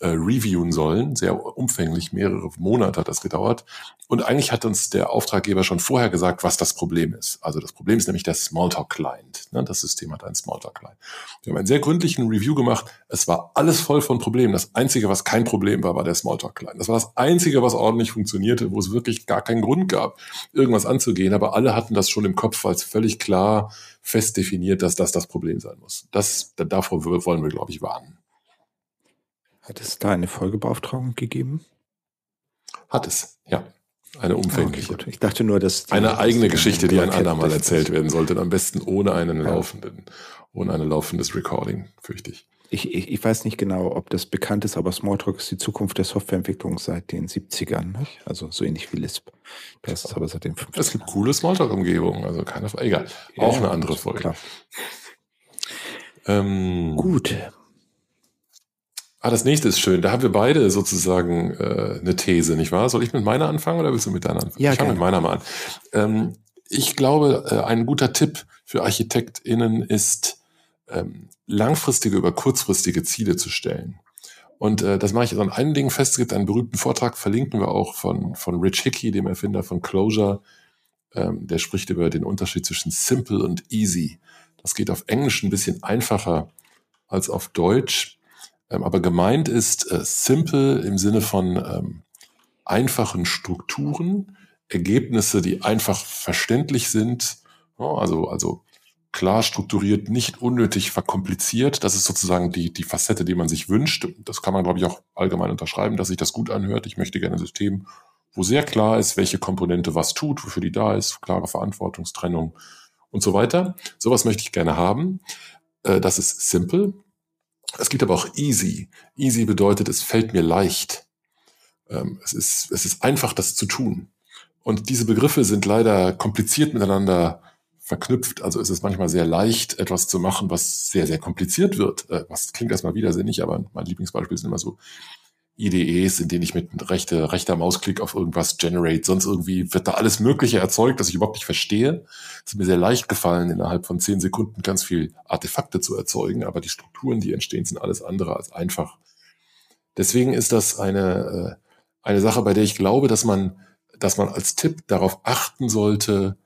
äh, reviewen sollen. Sehr umfänglich, mehrere Monate hat das gedauert. Und eigentlich hat uns der Auftraggeber schon vorher gesagt, was das Problem ist. Also das Problem ist nämlich der Smalltalk-Client. Ne? Das System hat einen Smalltalk-Client. Wir haben einen sehr gründlichen Review gemacht. Es war alles voll von Problemen. Das Einzige, was kein Problem war, war der Smalltalk-Client. Das war das Einzige, was ordentlich funktionierte, wo es wirklich gar keinen Grund gab, irgendwas anzugehen. Aber alle hatten das schon im Kopf als völlig klar fest definiert, dass das das Problem sein muss. Das, davor wollen wir, glaube ich, warnen. Hat es da eine Folgebeauftragung gegeben? Hat es, ja. Eine umfängliche. Okay, ich dachte nur, dass eine eigene Geschichte, die ein andermal erzählt werden sollte, am besten ohne einen ja. laufenden, ohne ein laufendes Recording, fürchte ich. Ich, ich, ich weiß nicht genau, ob das bekannt ist, aber Smalltalk ist die Zukunft der Softwareentwicklung seit den 70ern. Nicht? Also so ähnlich wie Lisp. Das ist aber seit den 50ern. Es gibt coole Smalltalk-Umgebungen, also keine Frage. Egal. Auch ja, eine andere Folge. Ähm, Gut. Ah, das nächste ist schön. Da haben wir beide sozusagen äh, eine These, nicht wahr? Soll ich mit meiner anfangen oder willst du mit deiner anfangen? Ja, ich fange mit meiner mal an. Ähm, ich glaube, äh, ein guter Tipp für ArchitektInnen ist, ähm, langfristige über kurzfristige Ziele zu stellen. Und äh, das mache ich an einigen Dingen fest. Es gibt einen berühmten Vortrag, verlinken wir auch von, von Rich Hickey, dem Erfinder von Closure. Ähm, der spricht über den Unterschied zwischen simple und easy. Das geht auf Englisch ein bisschen einfacher als auf Deutsch. Ähm, aber gemeint ist äh, simple im Sinne von ähm, einfachen Strukturen, Ergebnisse, die einfach verständlich sind, ja, also, also klar strukturiert, nicht unnötig verkompliziert. Das ist sozusagen die, die Facette, die man sich wünscht. Das kann man, glaube ich, auch allgemein unterschreiben, dass sich das gut anhört. Ich möchte gerne ein System, wo sehr klar ist, welche Komponente was tut, wofür die da ist, klare Verantwortungstrennung und so weiter. Sowas möchte ich gerne haben. Äh, das ist simple. Es gibt aber auch easy. Easy bedeutet, es fällt mir leicht. Ähm, es, ist, es ist einfach, das zu tun. Und diese Begriffe sind leider kompliziert miteinander verknüpft. Also ist es manchmal sehr leicht, etwas zu machen, was sehr, sehr kompliziert wird. Äh, was klingt erstmal widersinnig, aber mein Lieblingsbeispiel sind immer so IDEs, in denen ich mit rechter, rechter Mausklick auf irgendwas generate, sonst irgendwie wird da alles Mögliche erzeugt, das ich überhaupt nicht verstehe. Es ist mir sehr leicht gefallen, innerhalb von zehn Sekunden ganz viel Artefakte zu erzeugen, aber die Strukturen, die entstehen, sind alles andere als einfach. Deswegen ist das eine, äh, eine Sache, bei der ich glaube, dass man, dass man als Tipp darauf achten sollte,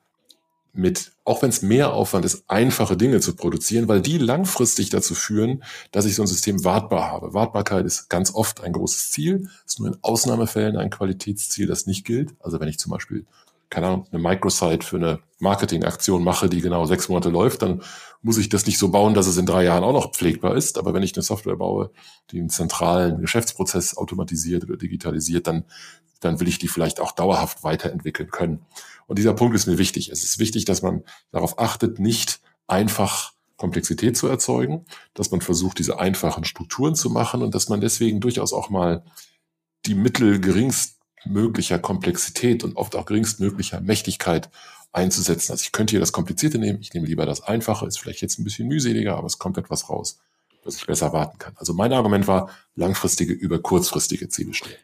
mit, auch wenn es mehr Aufwand ist, einfache Dinge zu produzieren, weil die langfristig dazu führen, dass ich so ein System wartbar habe. Wartbarkeit ist ganz oft ein großes Ziel, ist nur in Ausnahmefällen ein Qualitätsziel, das nicht gilt. Also wenn ich zum Beispiel, keine Ahnung, eine Microsite für eine Marketingaktion mache, die genau sechs Monate läuft, dann muss ich das nicht so bauen, dass es in drei Jahren auch noch pflegbar ist. Aber wenn ich eine Software baue, die einen zentralen Geschäftsprozess automatisiert oder digitalisiert, dann, dann will ich die vielleicht auch dauerhaft weiterentwickeln können. Und dieser Punkt ist mir wichtig. Es ist wichtig, dass man darauf achtet, nicht einfach Komplexität zu erzeugen, dass man versucht, diese einfachen Strukturen zu machen und dass man deswegen durchaus auch mal die Mittel geringstmöglicher Komplexität und oft auch geringstmöglicher Mächtigkeit einzusetzen. Also ich könnte hier das Komplizierte nehmen, ich nehme lieber das Einfache, ist vielleicht jetzt ein bisschen mühseliger, aber es kommt etwas raus, was ich besser warten kann. Also mein Argument war, langfristige über kurzfristige Ziele stellen.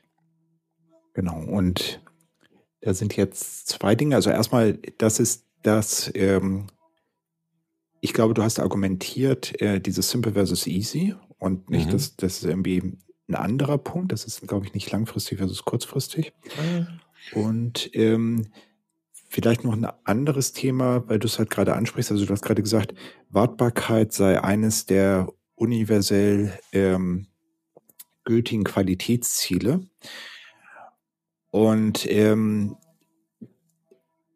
Genau, und da sind jetzt zwei Dinge. Also erstmal, das ist das, ähm, ich glaube, du hast argumentiert, äh, dieses Simple versus Easy und nicht, mhm. dass das ist irgendwie ein anderer Punkt. Das ist, glaube ich, nicht langfristig versus kurzfristig. Mhm. Und ähm, vielleicht noch ein anderes Thema, weil du es halt gerade ansprichst. Also du hast gerade gesagt, Wartbarkeit sei eines der universell ähm, gültigen Qualitätsziele. Und ähm,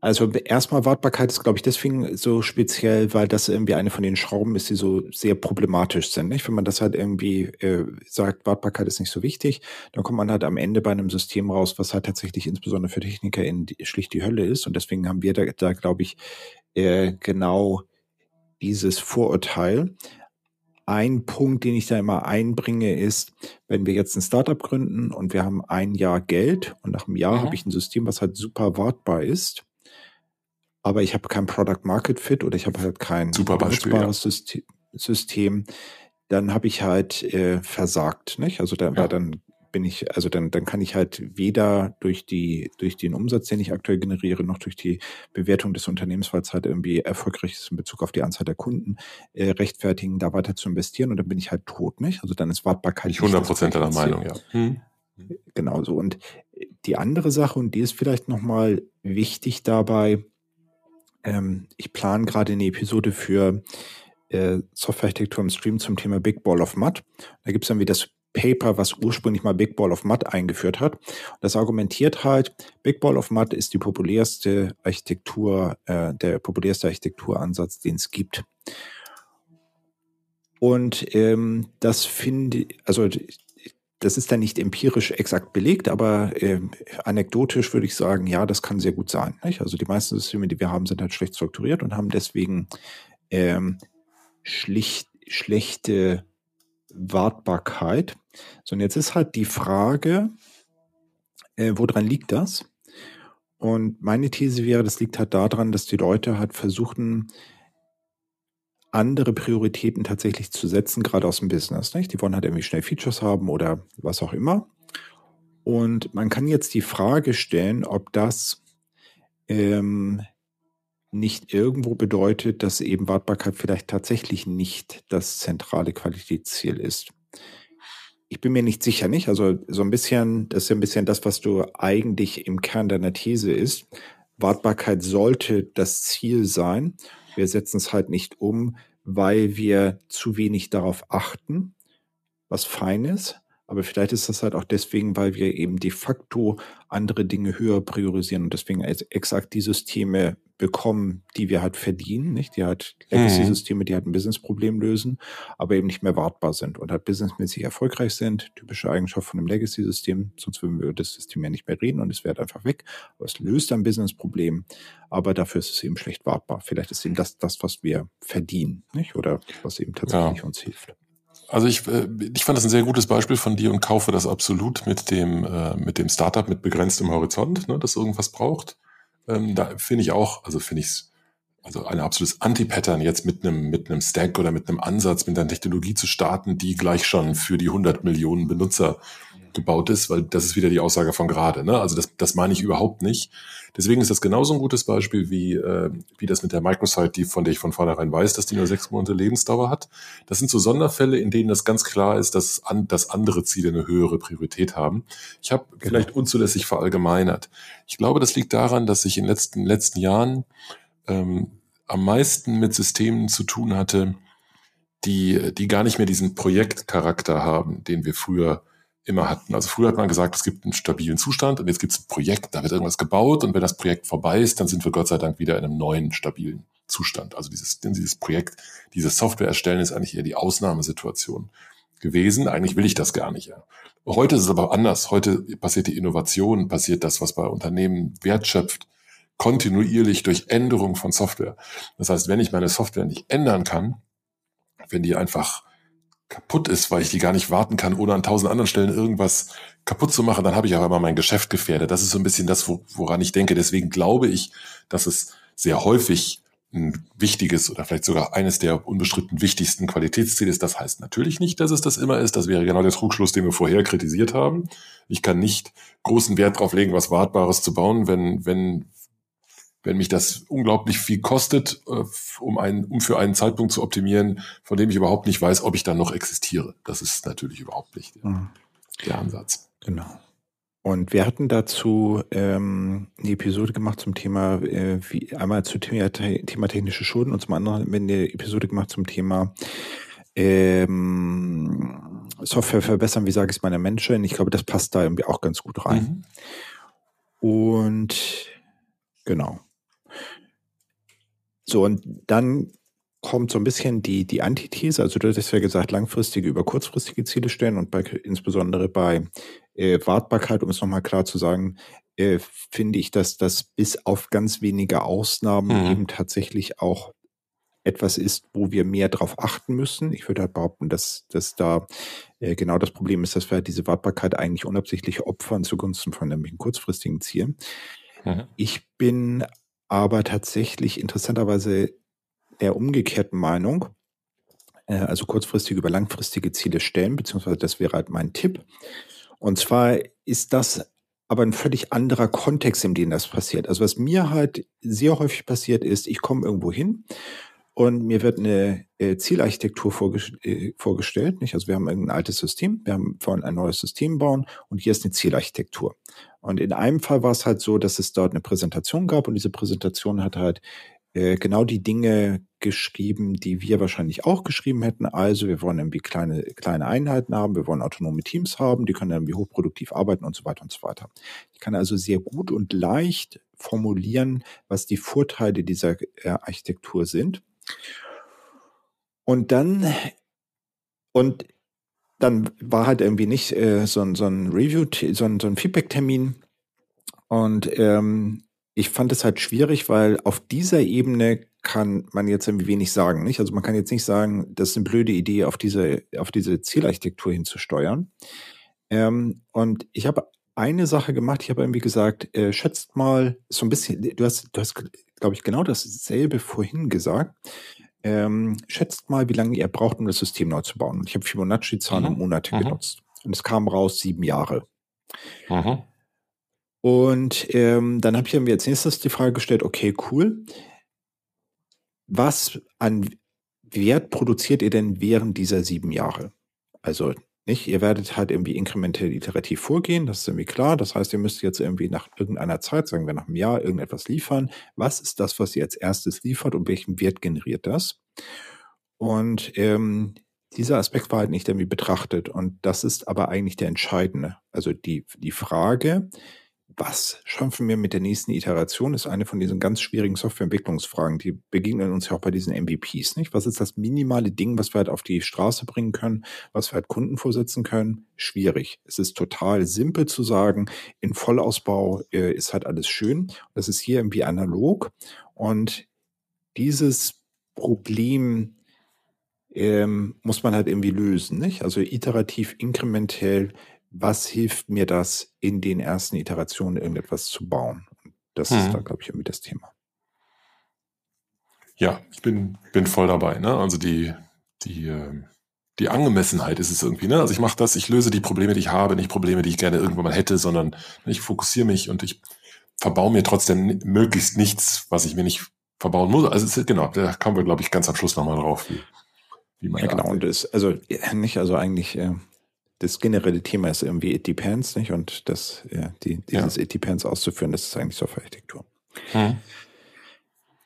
also erstmal Wartbarkeit ist, glaube ich, deswegen so speziell, weil das irgendwie eine von den Schrauben ist, die so sehr problematisch sind. Nicht? Wenn man das halt irgendwie äh, sagt, Wartbarkeit ist nicht so wichtig, dann kommt man halt am Ende bei einem System raus, was halt tatsächlich insbesondere für Techniker in die, schlicht die Hölle ist. Und deswegen haben wir da, da glaube ich, äh, genau dieses Vorurteil. Ein Punkt, den ich da immer einbringe, ist, wenn wir jetzt ein Startup gründen und wir haben ein Jahr Geld und nach einem Jahr mhm. habe ich ein System, was halt super wartbar ist, aber ich habe kein Product Market Fit oder ich habe halt kein super Beispiel, ja. System, System, dann habe ich halt äh, versagt. Nicht? Also da, ja. dann bin ich, also dann, dann kann ich halt weder durch die, durch den Umsatz, den ich aktuell generiere, noch durch die Bewertung des Unternehmens, weil es halt irgendwie erfolgreich ist in Bezug auf die Anzahl der Kunden, äh, rechtfertigen, da weiter zu investieren und dann bin ich halt tot, nicht? Also dann ist Wartbarkeit. Ich 100 Prozent deiner Meinung, ja. Hm. Genau so. Und die andere Sache, und die ist vielleicht nochmal wichtig dabei, ähm, ich plane gerade eine Episode für äh, Softwarearchitektur im Stream zum Thema Big Ball of Mud. Da gibt es dann wie das Paper, was ursprünglich mal Big Ball of Mud eingeführt hat. Das argumentiert halt, Big Ball of Mud ist die populärste Architektur, äh, der populärste Architekturansatz, den es gibt. Und ähm, das finde, also das ist dann nicht empirisch exakt belegt, aber äh, anekdotisch würde ich sagen, ja, das kann sehr gut sein. Nicht? Also die meisten Systeme, die wir haben, sind halt schlecht strukturiert und haben deswegen ähm, schlicht, schlechte Wartbarkeit. So, und jetzt ist halt die Frage, äh, woran liegt das? Und meine These wäre, das liegt halt daran, dass die Leute halt versuchen, andere Prioritäten tatsächlich zu setzen, gerade aus dem Business. Nicht? Die wollen halt irgendwie schnell Features haben oder was auch immer. Und man kann jetzt die Frage stellen, ob das ähm, nicht irgendwo bedeutet, dass eben Wartbarkeit vielleicht tatsächlich nicht das zentrale Qualitätsziel ist. Ich bin mir nicht sicher, nicht? Also so ein bisschen, das ist ja ein bisschen das, was du eigentlich im Kern deiner These ist. Wartbarkeit sollte das Ziel sein. Wir setzen es halt nicht um, weil wir zu wenig darauf achten, was fein ist. Aber vielleicht ist das halt auch deswegen, weil wir eben de facto andere Dinge höher priorisieren und deswegen exakt die Systeme bekommen, die wir halt verdienen, nicht? Die halt Legacy-Systeme, die halt ein Business-Problem lösen, aber eben nicht mehr wartbar sind und halt businessmäßig erfolgreich sind. Typische Eigenschaft von einem Legacy-System, sonst würden wir über das System ja nicht mehr reden und es wäre halt einfach weg. Aber es löst ein Business-Problem, aber dafür ist es eben schlecht wartbar. Vielleicht ist eben das, das, was wir verdienen, nicht? Oder was eben tatsächlich ja. uns hilft. Also ich, äh, ich fand das ein sehr gutes Beispiel von dir und kaufe das absolut mit dem, äh, mit dem Startup mit begrenztem Horizont, ne, das irgendwas braucht. Ähm, da finde ich auch, also finde ich es, also ein absolutes Anti-Pattern jetzt mit einem, mit einem Stack oder mit einem Ansatz, mit einer Technologie zu starten, die gleich schon für die 100 Millionen Benutzer gebaut ist, weil das ist wieder die Aussage von gerade. Ne? Also das, das meine ich überhaupt nicht. Deswegen ist das genauso ein gutes Beispiel wie, äh, wie das mit der Microsite, die, von der ich von vornherein weiß, dass die nur sechs Monate Lebensdauer hat. Das sind so Sonderfälle, in denen das ganz klar ist, dass, an, dass andere Ziele eine höhere Priorität haben. Ich habe genau. vielleicht unzulässig verallgemeinert. Ich glaube, das liegt daran, dass ich in den letzten, letzten Jahren ähm, am meisten mit Systemen zu tun hatte, die, die gar nicht mehr diesen Projektcharakter haben, den wir früher immer hatten. Also früher hat man gesagt, es gibt einen stabilen Zustand und jetzt gibt es ein Projekt, da wird irgendwas gebaut und wenn das Projekt vorbei ist, dann sind wir Gott sei Dank wieder in einem neuen stabilen Zustand. Also dieses, dieses Projekt, dieses Software erstellen ist eigentlich eher die Ausnahmesituation gewesen. Eigentlich will ich das gar nicht. Ja. Heute ist es aber anders. Heute passiert die Innovation, passiert das, was bei Unternehmen wertschöpft, kontinuierlich durch Änderung von Software. Das heißt, wenn ich meine Software nicht ändern kann, wenn die einfach kaputt ist, weil ich die gar nicht warten kann, ohne an tausend anderen Stellen irgendwas kaputt zu machen, dann habe ich aber mal mein Geschäft gefährdet. Das ist so ein bisschen das, woran ich denke. Deswegen glaube ich, dass es sehr häufig ein wichtiges oder vielleicht sogar eines der unbestritten wichtigsten Qualitätsziele ist. Das heißt natürlich nicht, dass es das immer ist. Das wäre genau der Trugschluss, den wir vorher kritisiert haben. Ich kann nicht großen Wert darauf legen, was Wartbares zu bauen, wenn, wenn, wenn mich das unglaublich viel kostet, äh, um, einen, um für einen Zeitpunkt zu optimieren, von dem ich überhaupt nicht weiß, ob ich dann noch existiere. Das ist natürlich überhaupt nicht der, mhm. der Ansatz. Genau. Und wir hatten dazu ähm, eine Episode gemacht zum Thema, äh, wie einmal zu Thema, Thema technische Schulden und zum anderen haben wir eine Episode gemacht zum Thema ähm, Software verbessern, wie sage ich es meiner Menschen. Ich glaube, das passt da irgendwie auch ganz gut rein. Mhm. Und genau. So, und dann kommt so ein bisschen die, die Antithese, also du hast ja gesagt, langfristige über kurzfristige Ziele stellen und bei, insbesondere bei äh, Wartbarkeit, um es nochmal klar zu sagen, äh, finde ich, dass das bis auf ganz wenige Ausnahmen mhm. eben tatsächlich auch etwas ist, wo wir mehr darauf achten müssen. Ich würde halt behaupten, dass, dass da äh, genau das Problem ist, dass wir halt diese Wartbarkeit eigentlich unabsichtlich opfern zugunsten von nämlich kurzfristigen Zielen. Mhm. Ich bin aber tatsächlich interessanterweise der umgekehrten Meinung, äh, also kurzfristig über langfristige Ziele stellen, beziehungsweise das wäre halt mein Tipp. Und zwar ist das aber ein völlig anderer Kontext, in dem das passiert. Also was mir halt sehr häufig passiert ist, ich komme irgendwo hin und mir wird eine äh, Zielarchitektur äh, vorgestellt. Also wir haben ein altes System, wir wollen ein neues System bauen und hier ist eine Zielarchitektur. Und in einem Fall war es halt so, dass es dort eine Präsentation gab und diese Präsentation hat halt äh, genau die Dinge geschrieben, die wir wahrscheinlich auch geschrieben hätten. Also wir wollen irgendwie kleine, kleine Einheiten haben, wir wollen autonome Teams haben, die können irgendwie hochproduktiv arbeiten und so weiter und so weiter. Ich kann also sehr gut und leicht formulieren, was die Vorteile dieser äh, Architektur sind. Und dann, und dann war halt irgendwie nicht äh, so, so ein Review, so ein, so ein Feedback-Termin. Und ähm, ich fand es halt schwierig, weil auf dieser Ebene kann man jetzt irgendwie wenig sagen. Nicht? Also man kann jetzt nicht sagen, das ist eine blöde Idee, auf diese, auf diese Zielarchitektur hinzusteuern. Ähm, und ich habe eine Sache gemacht, ich habe irgendwie gesagt, äh, schätzt mal so ein bisschen, du hast, du hast, glaube ich, genau dasselbe vorhin gesagt. Ähm, schätzt mal, wie lange ihr braucht, um das System neu zu bauen. Und ich habe Fibonacci-Zahlen mhm. und Monate mhm. genutzt. Und es kam raus sieben Jahre. Mhm. Und ähm, dann habe ich mir als nächstes die Frage gestellt, okay, cool. Was an Wert produziert ihr denn während dieser sieben Jahre? Also nicht, ihr werdet halt irgendwie inkrementell iterativ vorgehen, das ist irgendwie klar. Das heißt, ihr müsst jetzt irgendwie nach irgendeiner Zeit, sagen wir nach einem Jahr, irgendetwas liefern. Was ist das, was ihr als erstes liefert und welchen Wert generiert das? Und ähm, dieser Aspekt war halt nicht irgendwie betrachtet. Und das ist aber eigentlich der entscheidende. Also die, die Frage, was schaffen wir mit der nächsten Iteration, ist eine von diesen ganz schwierigen Softwareentwicklungsfragen. Die begegnen uns ja auch bei diesen MVPs, nicht? Was ist das minimale Ding, was wir halt auf die Straße bringen können, was wir halt Kunden vorsetzen können? Schwierig. Es ist total simpel zu sagen, in Vollausbau äh, ist halt alles schön. Das ist hier irgendwie analog. Und dieses Problem ähm, muss man halt irgendwie lösen, nicht? Also iterativ, inkrementell was hilft mir das, in den ersten Iterationen irgendetwas zu bauen? Das hm. ist da, glaube ich, irgendwie das Thema. Ja, ich bin, bin voll dabei. Ne? Also die, die, ähm, die Angemessenheit ist es irgendwie. Ne? Also ich mache das, ich löse die Probleme, die ich habe, nicht Probleme, die ich gerne irgendwann mal hätte, sondern ich fokussiere mich und ich verbaue mir trotzdem möglichst nichts, was ich mir nicht verbauen muss. Also ist, genau, da kommen wir, glaube ich, ganz am Schluss nochmal drauf, wie, wie man Ja, genau. Und das, also nicht, also eigentlich äh, das generelle Thema ist irgendwie It Depends, nicht? Und das, ja, die, dieses ja. It Depends auszuführen, das ist eigentlich Softwarearchitektur. Hm.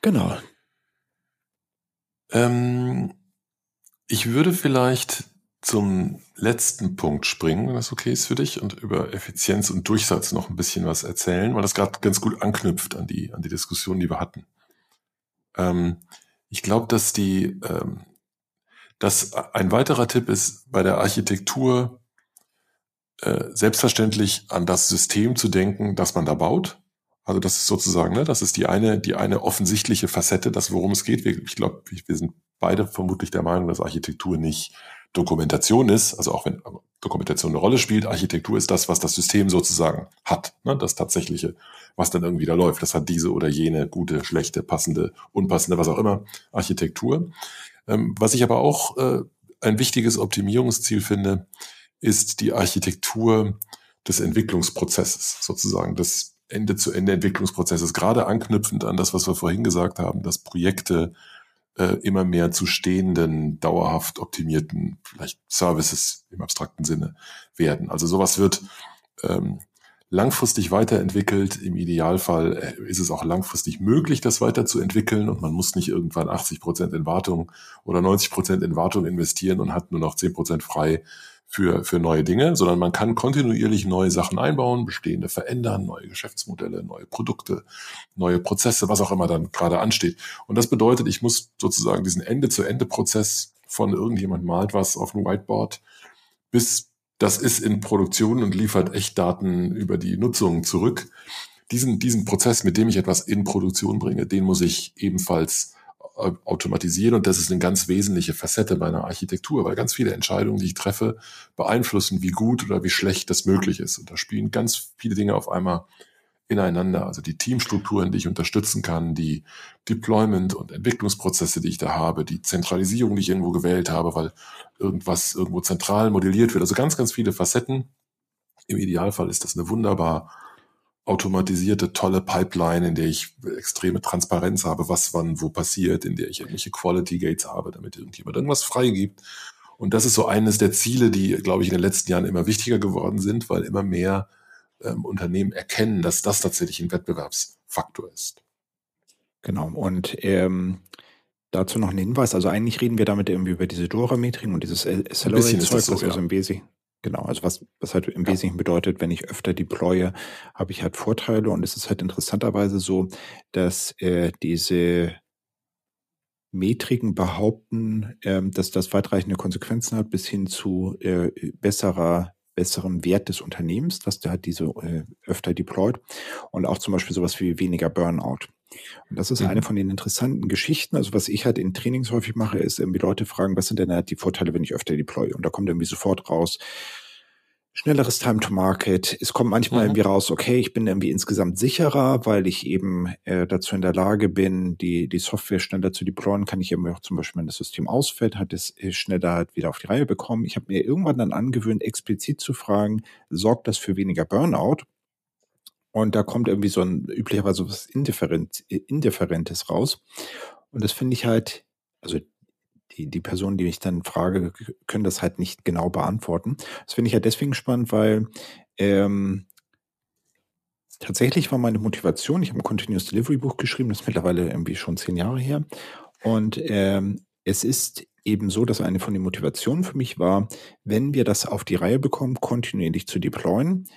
Genau. Ähm, ich würde vielleicht zum letzten Punkt springen, wenn das okay ist für dich, und über Effizienz und Durchsatz noch ein bisschen was erzählen, weil das gerade ganz gut anknüpft an die, an die Diskussion, die wir hatten. Ähm, ich glaube, dass die, ähm, dass ein weiterer Tipp ist, bei der Architektur äh, selbstverständlich an das System zu denken, das man da baut. Also das ist sozusagen, ne, das ist die eine, die eine offensichtliche Facette, das worum es geht. Ich glaube, wir sind beide vermutlich der Meinung, dass Architektur nicht Dokumentation ist, also auch wenn Dokumentation eine Rolle spielt, Architektur ist das, was das System sozusagen hat, ne, das tatsächliche, was dann irgendwie da läuft. Das hat diese oder jene gute, schlechte, passende, unpassende, was auch immer, Architektur. Ähm, was ich aber auch äh, ein wichtiges Optimierungsziel finde, ist die Architektur des Entwicklungsprozesses, sozusagen des Ende-zu-Ende-Entwicklungsprozesses, gerade anknüpfend an das, was wir vorhin gesagt haben, dass Projekte äh, immer mehr zu stehenden, dauerhaft optimierten, vielleicht Services im abstrakten Sinne werden. Also sowas wird ähm, langfristig weiterentwickelt. Im Idealfall äh, ist es auch langfristig möglich, das weiterzuentwickeln und man muss nicht irgendwann 80 Prozent in Wartung oder 90 Prozent in Wartung investieren und hat nur noch 10 Prozent frei für, für neue Dinge, sondern man kann kontinuierlich neue Sachen einbauen, bestehende verändern, neue Geschäftsmodelle, neue Produkte, neue Prozesse, was auch immer dann gerade ansteht. Und das bedeutet, ich muss sozusagen diesen Ende-zu-Ende-Prozess von irgendjemand malt was auf dem Whiteboard bis das ist in Produktion und liefert Echtdaten über die Nutzung zurück. Diesen, diesen Prozess, mit dem ich etwas in Produktion bringe, den muss ich ebenfalls automatisieren und das ist eine ganz wesentliche Facette meiner Architektur, weil ganz viele Entscheidungen, die ich treffe, beeinflussen, wie gut oder wie schlecht das möglich ist. Und da spielen ganz viele Dinge auf einmal ineinander. Also die Teamstrukturen, die ich unterstützen kann, die Deployment- und Entwicklungsprozesse, die ich da habe, die Zentralisierung, die ich irgendwo gewählt habe, weil irgendwas irgendwo zentral modelliert wird. Also ganz, ganz viele Facetten. Im Idealfall ist das eine wunderbar automatisierte, tolle Pipeline, in der ich extreme Transparenz habe, was wann wo passiert, in der ich irgendwelche Quality Gates habe, damit irgendjemand irgendwas freigibt. Und das ist so eines der Ziele, die, glaube ich, in den letzten Jahren immer wichtiger geworden sind, weil immer mehr ähm, Unternehmen erkennen, dass das tatsächlich ein Wettbewerbsfaktor ist. Genau. Und ähm, dazu noch ein Hinweis. Also eigentlich reden wir damit irgendwie über diese Dora-Metrik und dieses Accelerate-Zeug, so, was ja. also im Wesentlichen Genau, also was, was halt im. Wesentlichen bedeutet, wenn ich öfter deploye, habe ich halt Vorteile und es ist halt interessanterweise so, dass äh, diese Metriken behaupten, ähm, dass das weitreichende Konsequenzen hat, bis hin zu äh, besserer besserem Wert des Unternehmens, dass der hat diese äh, öfter deployed und auch zum Beispiel sowas wie weniger Burnout. Und das ist mhm. eine von den interessanten Geschichten. Also was ich halt in Trainings häufig mache, ist irgendwie Leute fragen, was sind denn halt die Vorteile, wenn ich öfter deploy? Und da kommt irgendwie sofort raus, schnelleres Time to Market. Es kommt manchmal mhm. irgendwie raus, okay, ich bin irgendwie insgesamt sicherer, weil ich eben äh, dazu in der Lage bin, die, die Software schneller zu deployen, kann ich eben auch zum Beispiel, wenn das System ausfällt, hat es äh, schneller halt wieder auf die Reihe bekommen. Ich habe mir irgendwann dann angewöhnt, explizit zu fragen, sorgt das für weniger Burnout? Und da kommt irgendwie so ein üblicherweise was Indifferent, Indifferentes raus. Und das finde ich halt, also die, die Personen, die ich dann frage, können das halt nicht genau beantworten. Das finde ich halt deswegen spannend, weil ähm, tatsächlich war meine Motivation, ich habe ein Continuous Delivery Buch geschrieben, das ist mittlerweile irgendwie schon zehn Jahre her. Und ähm, es ist eben so, dass eine von den Motivationen für mich war, wenn wir das auf die Reihe bekommen, kontinuierlich zu deployen,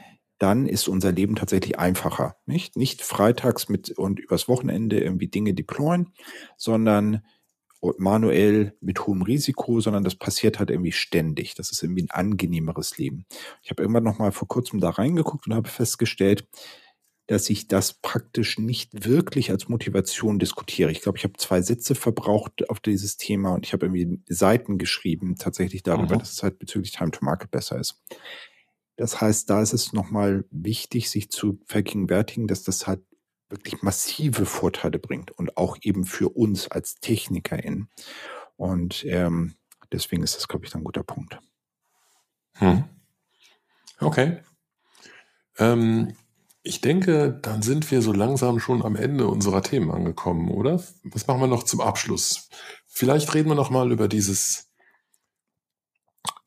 dann ist unser Leben tatsächlich einfacher. Nicht, nicht freitags mit und übers Wochenende irgendwie Dinge deployen, sondern manuell mit hohem Risiko, sondern das passiert halt irgendwie ständig. Das ist irgendwie ein angenehmeres Leben. Ich habe irgendwann noch mal vor kurzem da reingeguckt und habe festgestellt, dass ich das praktisch nicht wirklich als Motivation diskutiere. Ich glaube, ich habe zwei Sätze verbraucht auf dieses Thema und ich habe irgendwie Seiten geschrieben, tatsächlich darüber, mhm. dass es halt bezüglich Time to Market besser ist. Das heißt, da ist es nochmal wichtig, sich zu vergegenwärtigen, dass das halt wirklich massive Vorteile bringt und auch eben für uns als TechnikerInnen. Und ähm, deswegen ist das, glaube ich, ein guter Punkt. Hm. Okay. Ähm, ich denke, dann sind wir so langsam schon am Ende unserer Themen angekommen, oder? Was machen wir noch zum Abschluss? Vielleicht reden wir noch mal über dieses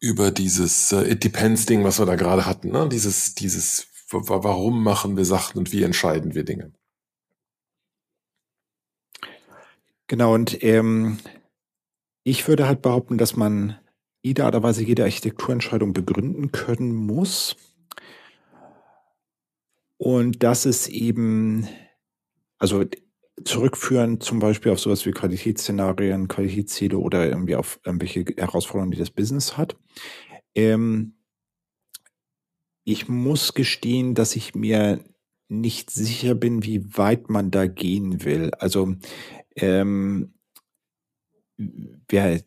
über dieses äh, It Depends Ding, was wir da gerade hatten, ne? Dieses dieses warum machen wir Sachen und wie entscheiden wir Dinge? Genau, und ähm, ich würde halt behaupten, dass man idealerweise jede Architekturentscheidung begründen können muss. Und das ist eben, also zurückführen zum Beispiel auf sowas wie Qualitätsszenarien, Qualitätsziele oder irgendwie auf irgendwelche Herausforderungen, die das Business hat. Ähm, ich muss gestehen, dass ich mir nicht sicher bin, wie weit man da gehen will. Also ähm, wer,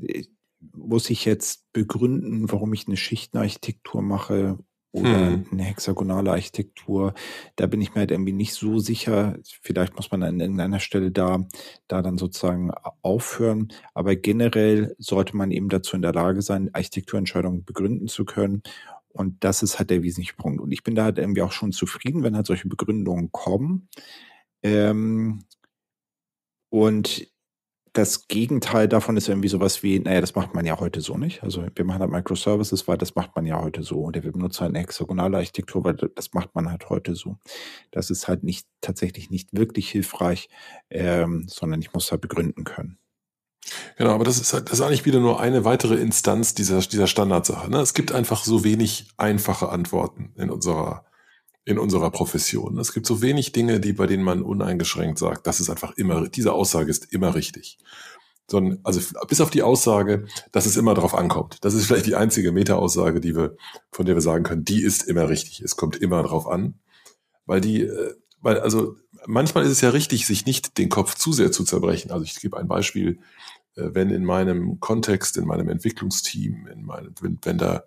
muss ich jetzt begründen, warum ich eine Schichtenarchitektur mache oder hm. eine hexagonale Architektur? Da bin ich mir halt irgendwie nicht so sicher. Vielleicht muss man an irgendeiner Stelle da, da dann sozusagen aufhören. Aber generell sollte man eben dazu in der Lage sein, Architekturentscheidungen begründen zu können. Und das ist halt der wesentliche Punkt. Und ich bin da halt irgendwie auch schon zufrieden, wenn halt solche Begründungen kommen. Ähm, und das Gegenteil davon ist irgendwie sowas wie, naja, das macht man ja heute so nicht. Also wir machen halt Microservices, weil das macht man ja heute so. Und wir benutzen halt eine hexagonale Architektur, weil das macht man halt heute so. Das ist halt nicht tatsächlich nicht wirklich hilfreich, ähm, sondern ich muss halt begründen können. Genau, aber das ist, halt, das ist eigentlich wieder nur eine weitere Instanz dieser, dieser Standardsache. Ne? Es gibt einfach so wenig einfache Antworten in unserer in unserer Profession. Es gibt so wenig Dinge, die bei denen man uneingeschränkt sagt, das ist einfach immer, diese Aussage ist immer richtig. Sondern, also bis auf die Aussage, dass es immer darauf ankommt. Das ist vielleicht die einzige Meta-Aussage, die wir, von der wir sagen können, die ist immer richtig. Es kommt immer drauf an. Weil die, äh, weil, also manchmal ist es ja richtig, sich nicht den Kopf zu sehr zu zerbrechen. Also ich gebe ein Beispiel, äh, wenn in meinem Kontext, in meinem Entwicklungsteam, in meinem, wenn, wenn da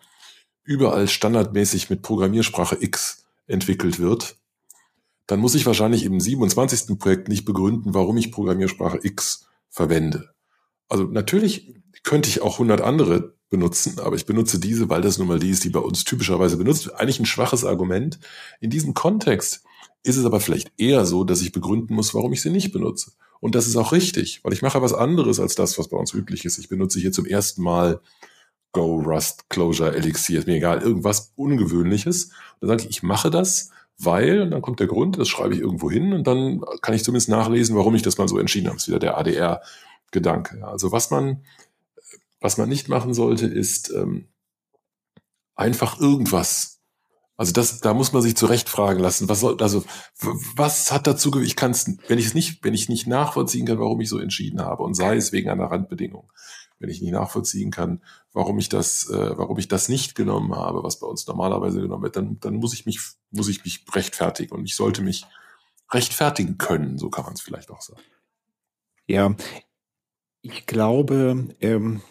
überall standardmäßig mit Programmiersprache X entwickelt wird, dann muss ich wahrscheinlich im 27. Projekt nicht begründen, warum ich Programmiersprache X verwende. Also natürlich könnte ich auch 100 andere benutzen, aber ich benutze diese, weil das nun mal die ist, die bei uns typischerweise benutzt wird. Eigentlich ein schwaches Argument. In diesem Kontext ist es aber vielleicht eher so, dass ich begründen muss, warum ich sie nicht benutze. Und das ist auch richtig, weil ich mache was anderes als das, was bei uns üblich ist. Ich benutze hier zum ersten Mal Go, Rust, Closure, Elixir, ist mir egal, irgendwas Ungewöhnliches. Und dann sage ich, ich mache das, weil, und dann kommt der Grund, das schreibe ich irgendwo hin und dann kann ich zumindest nachlesen, warum ich das mal so entschieden habe. Das ist wieder der ADR-Gedanke. Also was man, was man nicht machen sollte, ist ähm, einfach irgendwas Also das, da muss man sich zurecht fragen lassen. Was soll, also was hat dazu, ich kann es, wenn ich es nicht, wenn ich nicht nachvollziehen kann, warum ich so entschieden habe und sei es wegen einer Randbedingung, wenn ich nicht nachvollziehen kann, warum ich das, äh, warum ich das nicht genommen habe, was bei uns normalerweise genommen wird, dann, dann muss ich mich, muss ich mich rechtfertigen und ich sollte mich rechtfertigen können, so kann man es vielleicht auch sagen. Ja, ich glaube, ähm,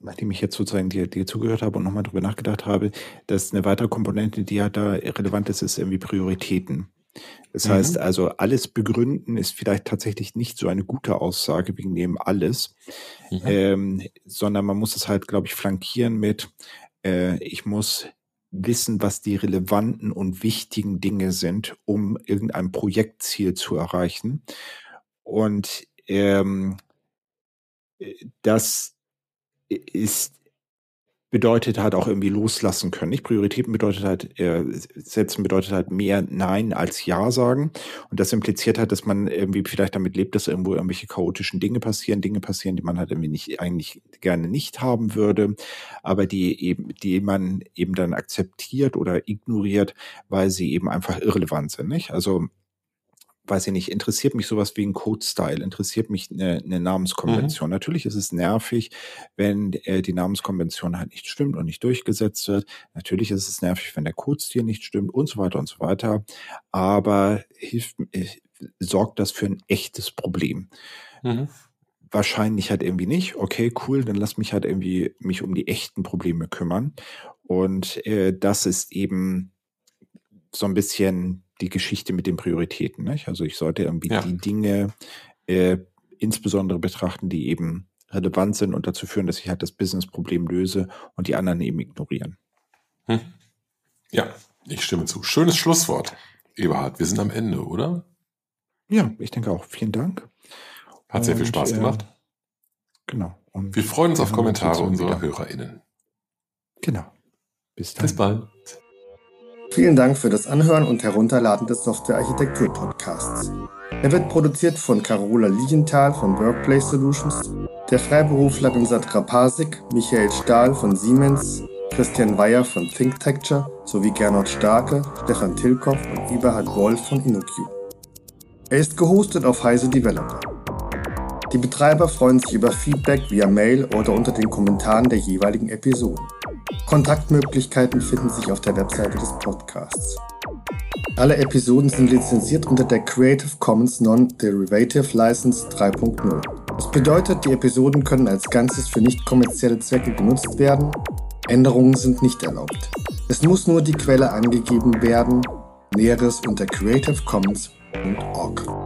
nachdem ich jetzt sozusagen dir, dir zugehört habe und nochmal drüber nachgedacht habe, dass eine weitere Komponente, die ja da relevant ist, ist irgendwie Prioritäten. Das mhm. heißt also, alles begründen ist vielleicht tatsächlich nicht so eine gute Aussage wegen dem alles, mhm. ähm, sondern man muss es halt, glaube ich, flankieren mit, äh, ich muss wissen, was die relevanten und wichtigen Dinge sind, um irgendein Projektziel zu erreichen. Und ähm, äh, das ist bedeutet halt auch irgendwie loslassen können. Nicht Prioritäten bedeutet halt, äh, setzen bedeutet halt mehr Nein als Ja sagen. Und das impliziert halt, dass man irgendwie vielleicht damit lebt, dass irgendwo irgendwelche chaotischen Dinge passieren, Dinge passieren, die man halt irgendwie nicht, eigentlich gerne nicht haben würde, aber die eben, die man eben dann akzeptiert oder ignoriert, weil sie eben einfach irrelevant sind, nicht? Also, weiß ich nicht, interessiert mich sowas wie ein Code-Style, interessiert mich eine, eine Namenskonvention. Mhm. Natürlich ist es nervig, wenn äh, die Namenskonvention halt nicht stimmt und nicht durchgesetzt wird. Natürlich ist es nervig, wenn der Code-Stil nicht stimmt und so weiter und so weiter. Aber hilft, äh, sorgt das für ein echtes Problem. Mhm. Wahrscheinlich halt irgendwie nicht. Okay, cool, dann lass mich halt irgendwie mich um die echten Probleme kümmern. Und äh, das ist eben so ein bisschen die Geschichte mit den Prioritäten. Nicht? Also ich sollte irgendwie ja. die Dinge äh, insbesondere betrachten, die eben relevant sind und dazu führen, dass ich halt das Business-Problem löse und die anderen eben ignorieren. Hm. Ja, ich stimme zu. Schönes Schlusswort, Eberhard. Wir sind am Ende, oder? Ja, ich denke auch. Vielen Dank. Hat und, sehr viel Spaß gemacht. Äh, genau. Und wir freuen uns auf Kommentare unserer wieder. HörerInnen. Genau. Bis dann. Bis bald. Vielen Dank für das Anhören und Herunterladen des Software-Architektur-Podcasts. Er wird produziert von Carola Lienthal von Workplace Solutions, der Freiberuflerin Sandra Pasik, Michael Stahl von Siemens, Christian Weyer von ThinkTecture sowie Gernot Starke, Stefan Tilkoff und Eberhard Wolf von InnoQ. Er ist gehostet auf Heise Developer. Die Betreiber freuen sich über Feedback via Mail oder unter den Kommentaren der jeweiligen Episoden. Kontaktmöglichkeiten finden sich auf der Webseite des Podcasts. Alle Episoden sind lizenziert unter der Creative Commons Non-Derivative License 3.0. Das bedeutet, die Episoden können als Ganzes für nicht kommerzielle Zwecke genutzt werden. Änderungen sind nicht erlaubt. Es muss nur die Quelle angegeben werden. Näheres unter creativecommons.org.